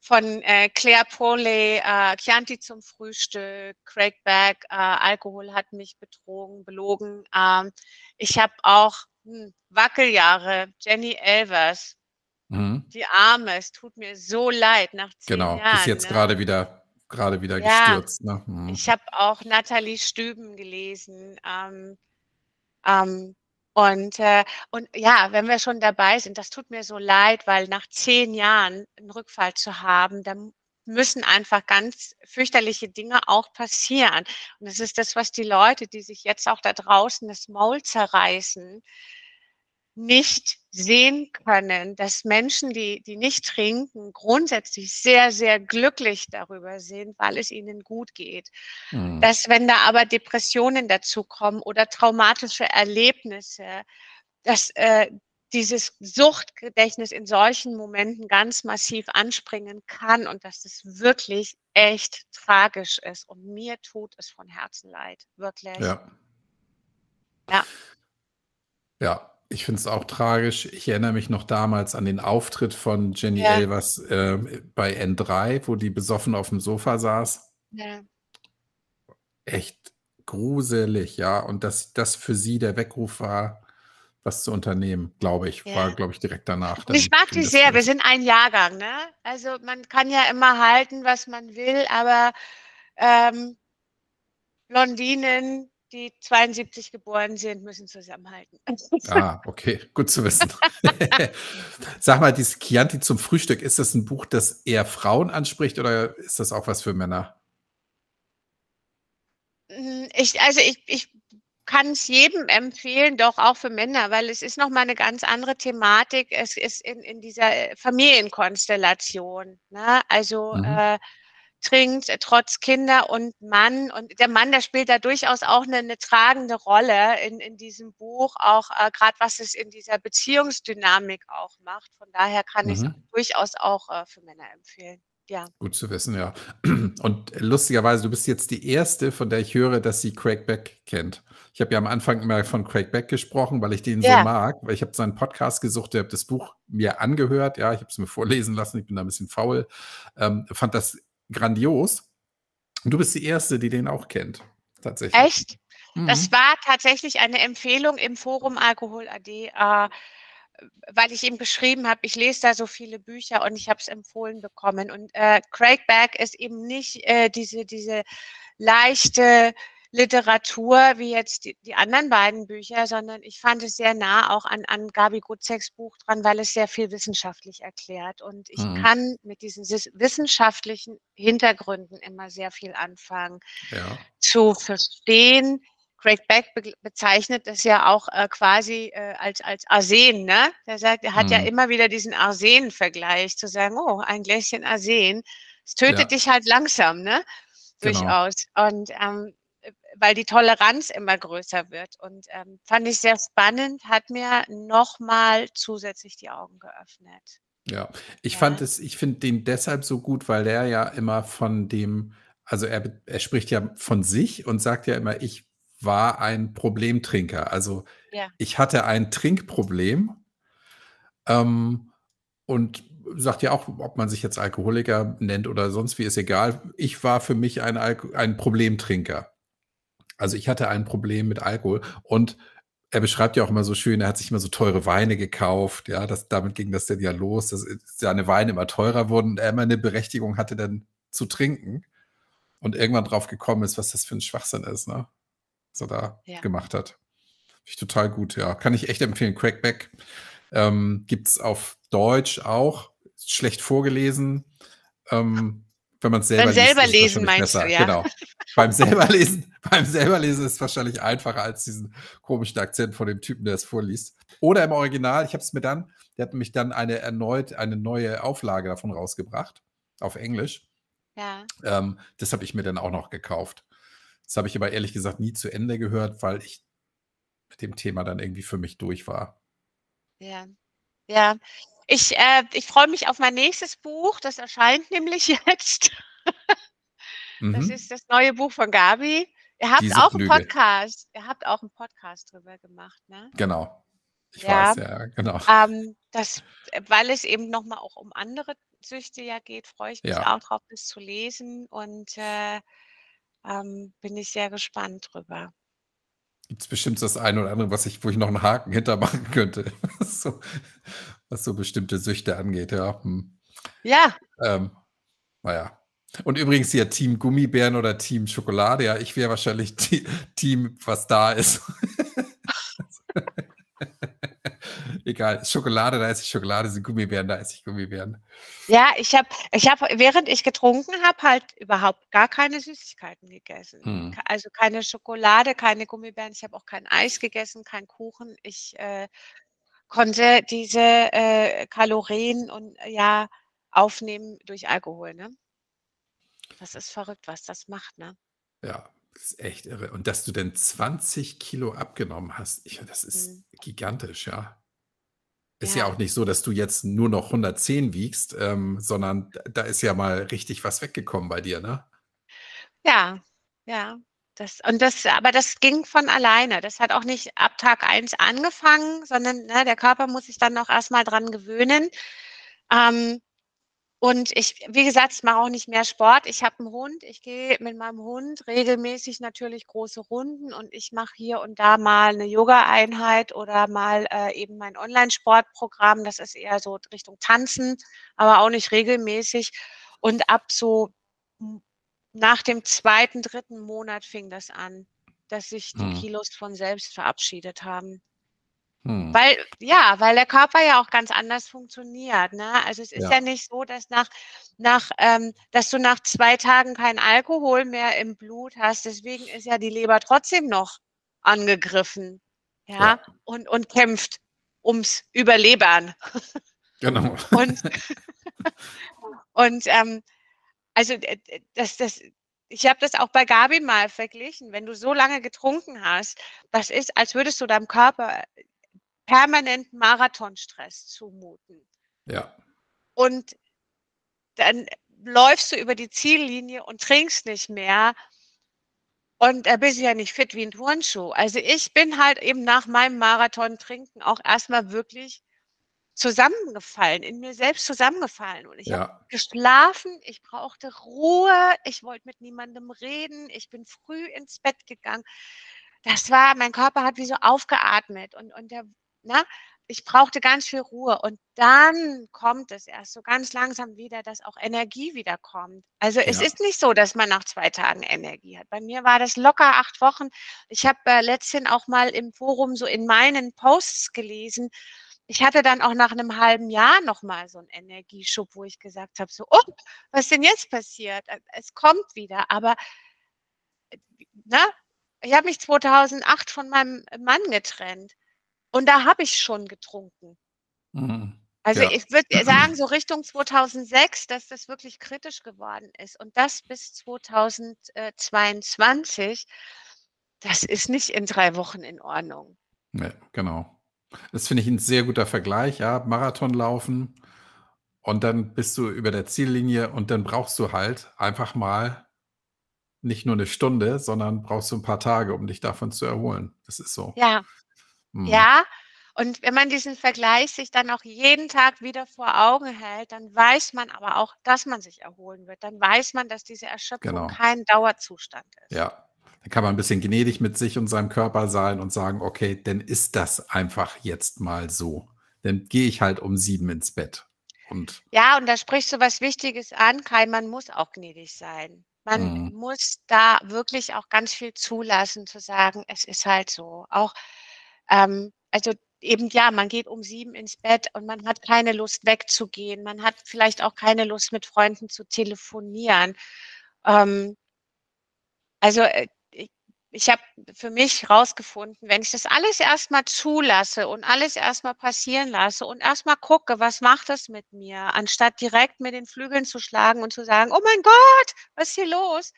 von, äh, Claire Polley, äh, „Chianti zum Frühstück“, Craig Beck, äh, „Alkohol hat mich betrogen belogen“. Ähm, ich habe auch, hm, Wackeljahre, Jenny Elvers. Mhm. Die Arme, es tut mir so leid nach 10 Genau, die ist Jahren, jetzt ne? grade wieder grade wieder Ja, gestürzt, ne? ich Mhm. habe auch Nathalie Stüben gelesen, ähm ähm, und, äh und ja, wenn wir schon dabei sind, das tut mir so leid, weil nach 10 Jahren 'n Rückfall zu haben, da m müssen einfach ganz fürchterliche Dinge auch passieren. Und das ist das, was die Leute, die sich jetzt auch da draußen das Maul zerreißen nicht sehen können, dass Menschen, die die nicht trinken, grundsätzlich sehr, sehr glücklich darüber sind, weil es ihnen gut geht. Mhm. Dass, wenn da aber Depressionen dazukommen oder traumatische Erlebnisse, dass, äh, dieses Suchtgedächtnis in solchen Momenten ganz massiv anspringen kann und dass das wirklich echt tragisch ist. Und mir tut es von Herzen leid, wirklich. Ja. Ja. Ja, ich finde es auch tragisch. Ich erinnere mich noch damals an den Auftritt von Jenny Ja. Elvers, ähm, bei N3, wo die besoffen auf'm Sofa saß. Ja. Echt gruselig, ja. Und dass das für sie der Weckruf war, was zu unternehmen, glaube ich. War, Ja. glaube ich, direkt danach, Und ich mag die sehr. Wir sind ein Jahrgang, ne? Also, man kann ja immer halten, was man will, aber, ähm Blondinen, die 72 geboren sind, müssen zusammenhalten. Ah, okay, gut zu wissen. Sag mal, dieses „Chianti zum Frühstück“, ist das 'n Buch, das eher Frauen anspricht oder ist das auch was für Männer? Hm, ich also, ich ich kann's jedem empfehlen, doch auch für Männer, weil es ist noch mal 'ne ganz andere Thematik. Es ist in in dieser, äh, Familienkonstellation, ne? Also, Mhm. äh, trinkt trotz Kinder und Mann. Und der Mann, der spielt da durchaus auch 'ne 'ne tragende Rolle in in diesem Buch, auch, äh, grad was es in dieser Beziehungsdynamik auch macht. Von daher kann Mhm. durchaus auch, äh, für Männer empfehlen, ja. Gut zu wissen, ja. Und lustigerweise, du bist jetzt die 1., von der ich höre, dass sie Craig Beck kennt. Ich habe ja am Anfang immer von Craig Beck gesprochen, weil ich den so Ja. mag, weil ich habe seinen Podcast gesuchtet, habe das Buch mir angehört, ja, ich habe es mir vorlesen lassen, ich bin da 'n bisschen faul, ähm, fand das grandios. Und du bist die 1., die den auch kennt, tatsächlich. Echt? Das Mhm. war tatsächlich eine Empfehlung im Forum Alkohol AD, äh, weil ich ihm geschrieben habe, ich lese da so viele Bücher und ich habe es empfohlen bekommen. Und, äh, Craig Beck ist eben nicht, äh, diese diese leichte Literatur wie jetzt die die anderen beiden Bücher, sondern ich fand es sehr nah auch an an Gabi Gutzeks Buch dran, weil es sehr viel wissenschaftlich erklärt. Und ich Mhm. kann mit diesen wissenschaftlichen Hintergründen immer sehr viel anfangen Ja. zu verstehen. Craig Beck begl bezeichnet das ja auch, äh, quasi, äh, als als Arsen, ne? Der sagt er hat ja Mhm. immer wieder diesen Arsen-Vergleich, zu sagen: „Oh, ein Gläschen Arsen, es tötet Ja. dich halt langsam“, ne? Genau. Durchaus. Und, ähm, äh, weil die Toleranz immer größer wird. Und, ähm, fand ich sehr spannend, hat mir noch mal zusätzlich die Augen geöffnet. Ja, ich fand Ja. es ich finde den deshalb so gut, weil der ja immer von dem also, er er spricht ja von sich und sagt ja immer: „Ich war ein Problemtrinker.“ Also, Ja. ich hatte ein Trinkproblem ähm, und sagt ja auch, ob man sich jetzt Alkoholiker nennt oder sonst wie, ist egal. Ich war für mich ein, Alko ein Problemtrinker. Also ich hatte ein Problem mit Alkohol und er beschreibt ja auch immer so schön, er hat sich immer so teure Weine gekauft. Ja, das, damit ging das dann ja los, dass seine Weine immer teurer wurden und er immer eine Berechtigung hatte, dann zu trinken und irgendwann drauf gekommen ist, was das für ein Schwachsinn ist, ne? Was er da ja. gemacht hat. Finde ich total gut, ja. Kann ich echt empfehlen. Crackback ähm, gibt es auf Deutsch auch. Schlecht vorgelesen. Ähm, wenn man es selber, selber liest, lesen meinst besser. du, ja? Genau. Beim selber lesen, beim selber lesen ist es wahrscheinlich einfacher als diesen komischen Akzent von dem Typen, der es vorliest. Oder im Original, ich habe es mir dann, der hat mich dann eine erneut eine neue Auflage davon rausgebracht auf Englisch. Ja. Ähm, das habe ich mir dann auch noch gekauft. Das habe ich aber ehrlich gesagt nie zu Ende gehört, weil ich mit dem Thema dann irgendwie für mich durch war. Ja. Ja. Ich, äh, ich freue mich auf mein nächstes Buch. Das erscheint nämlich jetzt. Das mhm. ist das neue Buch von Gabi. Ihr habt Diese auch einen Podcast. Ihr habt auch einen Podcast drüber gemacht, ne? Genau. Ich ja. weiß, ja, genau. Ähm, das, weil es eben nochmal auch um andere Süchte ja geht, freue ich mich ja. auch drauf, das zu lesen und äh, ähm, bin ich sehr gespannt drüber. Gibt es bestimmt das eine oder andere, was ich, wo ich noch einen Haken hintermachen könnte, was so, was so bestimmte Süchte angeht, ja. Hm. Ja. Ähm, naja. Und übrigens hier Team Gummibären oder Team Schokolade, ja, ich wäre wahrscheinlich Team, was da ist. egal. Schokolade, da esse ich Schokolade, sind Gummibären, da esse ich Gummibären. Ja, ich habe, ich hab, während ich getrunken habe, halt überhaupt gar keine Süßigkeiten gegessen. Hm. Also keine Schokolade, keine Gummibären. Ich habe auch kein Eis gegessen, kein Kuchen. Ich äh, konnte diese äh, Kalorien und ja aufnehmen durch Alkohol. Ne? Das ist verrückt, was das macht. Ne? Ja, das ist echt irre. Und dass du denn 20 Kilo abgenommen hast, ich, das ist mhm. gigantisch, ja. Ist ja. ja auch nicht so, dass du jetzt nur noch 110 wiegst, ähm, sondern da ist ja mal richtig was weggekommen bei dir, ne? Ja, ja. Das, und das, aber das ging von alleine. Das hat auch nicht ab Tag 1 angefangen, sondern ne, der Körper muss sich dann noch erstmal dran gewöhnen. Ähm, und ich, wie gesagt, ich mache auch nicht mehr Sport. Ich habe einen Hund. Ich gehe mit meinem Hund regelmäßig natürlich große Runden und ich mache hier und da mal eine Yoga-Einheit oder mal äh, eben mein Online-Sportprogramm. Das ist eher so Richtung Tanzen, aber auch nicht regelmäßig. Und ab so nach dem zweiten, dritten Monat fing das an, dass sich die hm. Kilos von selbst verabschiedet haben. Hm. Weil, ja, weil der Körper ja auch ganz anders funktioniert. Ne? Also es ist ja. ja nicht so, dass nach, nach ähm, dass du nach zwei Tagen kein Alkohol mehr im Blut hast. Deswegen ist ja die Leber trotzdem noch angegriffen. Ja, ja. Und, und kämpft ums Überlebern. Genau. und und ähm, also das, das, ich habe das auch bei Gabi mal verglichen. Wenn du so lange getrunken hast, das ist, als würdest du deinem Körper permanenten Marathonstress zumuten. Ja. Und dann läufst du über die Ziellinie und trinkst nicht mehr. Und da bist du ja nicht fit wie ein Turnschuh. Also ich bin halt eben nach meinem Marathon-Trinken auch erstmal wirklich zusammengefallen, in mir selbst zusammengefallen. Und ich ja. habe geschlafen, ich brauchte Ruhe, ich wollte mit niemandem reden, ich bin früh ins Bett gegangen. Das war, mein Körper hat wie so aufgeatmet und, und der na, ich brauchte ganz viel Ruhe und dann kommt es erst so ganz langsam wieder, dass auch Energie wiederkommt. Also es ist nicht so, dass man nach zwei Tagen Energie hat. Bei mir war das locker acht Wochen. Ich habe äh, letztens auch mal im Forum so in meinen Posts gelesen. Ich hatte dann auch nach einem halben Jahr nochmal so einen Energieschub, wo ich gesagt habe, so, oh, was denn jetzt passiert? Äh, es kommt wieder, aber äh, na, ich habe mich 2008 von meinem Mann getrennt. Und da habe ich schon getrunken. Mhm. Also ja. ich würde sagen, so Richtung 2006, dass das wirklich kritisch geworden ist. Und das bis 2022, das ist nicht in drei Wochen in Ordnung. Nee, genau. Das finde ich ein sehr guter Vergleich, ja. Marathon laufen und dann bist du über der Ziellinie und dann brauchst du halt einfach mal nicht nur eine Stunde, sondern brauchst du ein paar Tage, um dich davon zu erholen. Das ist so. Ja, Mhm. Ja, Und wenn man diesen Vergleich sich dann auch jeden Tag wieder vor Augen hält, dann weiß man aber auch, dass man sich erholen wird. Dann weiß man, dass diese Erschöpfung Genau. kein Dauerzustand ist. Ja. Dann kann man ein bisschen gnädig mit sich und seinem Körper sein und sagen, okay, dann ist das einfach jetzt mal so. Dann gehe ich halt um sieben ins Bett. Und Ja, und da sprichst du was Wichtiges an, Kai, man muss auch gnädig sein. Man Mhm. muss da wirklich auch ganz viel zulassen, zu sagen, es ist halt so. Auch, ähm, also eben ja, man geht um 7 ins Bett und man hat keine Lust wegzugehen. Man hat vielleicht auch keine Lust, mit Freunden zu telefonieren. Ähm also, äh, ich ich habe für mich rausgefunden, wenn ich das alles erst mal zulasse und alles erst mal passieren lasse und erst mal gucke, was macht das mit mir, anstatt direkt mit den Flügeln zu schlagen und zu sagen: „Oh mein Gott, was ist hier los?“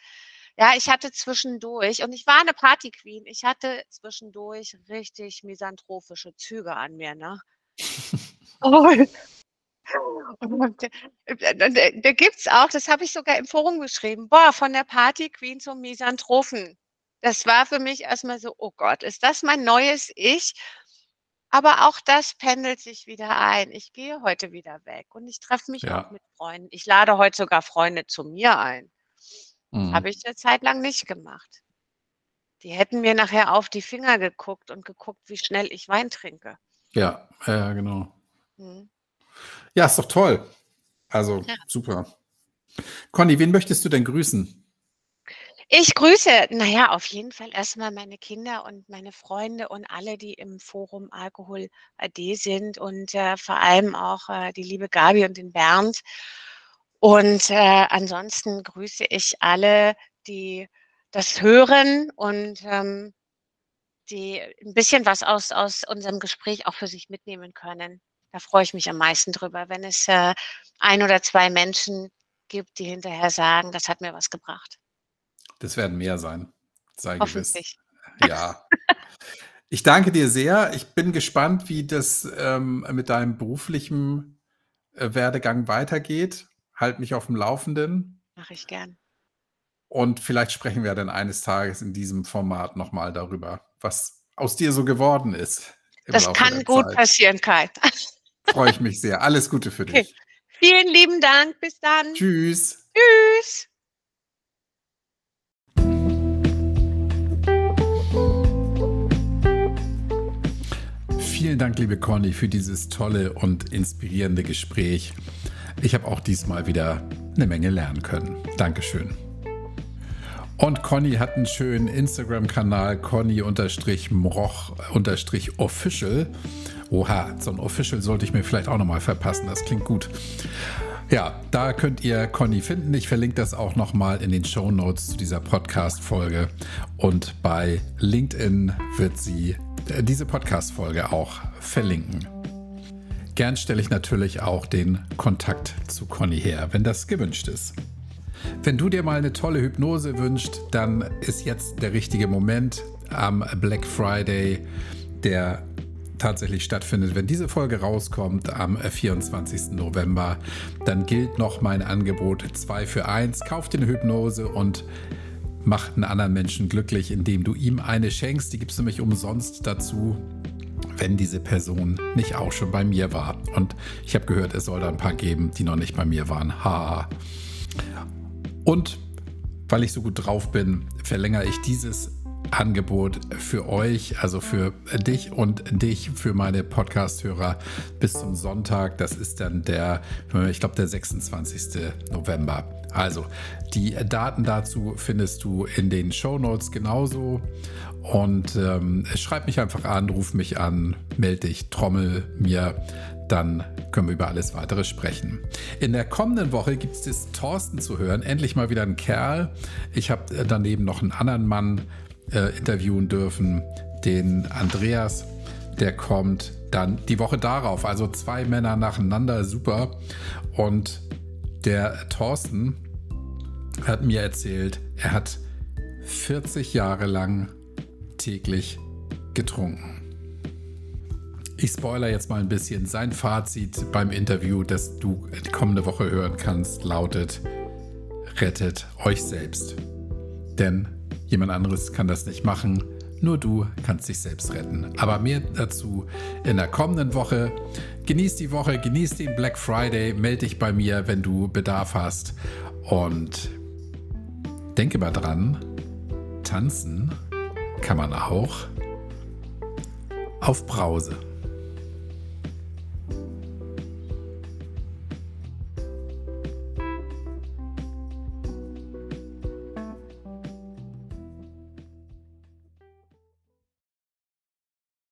Ja, ich hatte zwischendurch und ich war 'ne Party-Queen, ich hatte zwischendurch richtig misanthropische Züge an mir, ne? Und und, äh, da da da gibt's auch das habe ich sogar im Forum geschrieben: „Boah, von der Party-Queen zum Misanthropen.“ Das war für mich erst mal so: „Oh Gott, ist das mein neues Ich?“ Aber auch das pendelt sich wieder ein. Ich gehe heute wieder weg und ich treffe mich auch Ja. mit Freunden. Ich lade heute sogar Freunde zu mir ein. Mhm. Habe ich 'ne Zeit lang nicht gemacht. Die hätten mir nachher auf die Finger geguckt und geguckt, wie schnell ich Wein trinke. Ja, ja, ja, genau. Mhm. Ja, ist doch toll. Also, Ja. super. Conny, wen möchtest du denn grüßen? Ich grüße, na ja, auf jeden Fall erst mal meine Kinder und meine Freunde und alle, die im Forum Alkohol AD sind und, äh, vor allem auch, äh, die liebe Gabi und den Bernd. Und, äh, ansonsten grüße ich alle, die das hören und, ähm, die 'n bisschen was aus aus unserem Gespräch auch für sich mitnehmen können. Da freue ich mich am meisten drüber, wenn es, äh, 1 oder 2 Menschen gibt, die hinterher sagen: „Das hat mir was gebracht.“ Das werden mehr sein, sei gewiss. Ja. Ich danke dir sehr. Ich bin gespannt, wie das, ähm, mit deinem beruflichen, äh, Werdegang weitergeht. Halt mich aufm Laufenden. Mache ich gern. Und vielleicht sprechen wir dann eines Tages in diesem Format noch mal darüber, was aus dir so geworden ist Das Laufe kann gut Zeit. passieren, Kai. Freue ich mich sehr. Alles Gute für Okay. dich. Vielen lieben Dank. Bis dann. Tschüss. Tschüss. Vielen Dank, liebe Conny, für dieses tolle und inspirierende Gespräch. Ich habe auch diesmal wieder eine Menge lernen können. Dankeschön. Und Conny hat einen schönen Instagram-Kanal, Conny-Mroch-Official. Oha, so ein Official sollte ich mir vielleicht auch nochmal verpassen. Das klingt gut. Ja, da könnt ihr Conny finden. Ich verlinke das auch nochmal in den Show Notes zu dieser Podcast-Folge. Und bei LinkedIn wird sie äh, diese Podcast-Folge auch verlinken. Gern stelle ich natürlich auch den Kontakt zu Conny her, wenn das gewünscht ist. Wenn du dir mal eine tolle Hypnose wünschst, dann ist jetzt der richtige Moment am Black Friday, der tatsächlich stattfindet. Wenn diese Folge rauskommt am 24. November, dann gilt noch mein Angebot 2 für 1. Kauf dir eine Hypnose und mach einen anderen Menschen glücklich, indem du ihm eine schenkst. Die gibst du nämlich umsonst dazu, wenn diese Person nicht auch schon bei mir war. Und ich habe gehört, es soll da ein paar geben, die noch nicht bei mir waren. Haha. Und weil ich so gut drauf bin, verlängere ich dieses Angebot für euch, also für dich und dich, für meine Podcast-Hörer bis zum Sonntag. Das ist dann der, ich glaube, der 26. November. Also, die Daten dazu findest du in den Show Notes genauso. Und ähm, schreib mich einfach an, ruf mich an, melde dich, trommel mir, dann können wir über alles weitere sprechen. In der kommenden Woche gibt es das Thorsten zu hören, endlich mal wieder ein Kerl. Ich habe daneben noch einen anderen Mann äh, interviewen dürfen, den Andreas. Der kommt dann die Woche darauf, also zwei Männer nacheinander, super. Und der Thorsten hat mir erzählt, er hat 40 Jahre lang täglich getrunken. Ich spoiler jetzt mal ein bisschen. Sein Fazit beim Interview, das du kommende Woche hören kannst, lautet: Rettet euch selbst. Denn jemand anderes kann das nicht machen. Nur du kannst dich selbst retten. Aber mehr dazu in der kommenden Woche. Genieß die Woche, genieß den Black Friday, melde dich bei mir, wenn du Bedarf hast. Und denke mal dran, tanzen kann man auch auf Brause.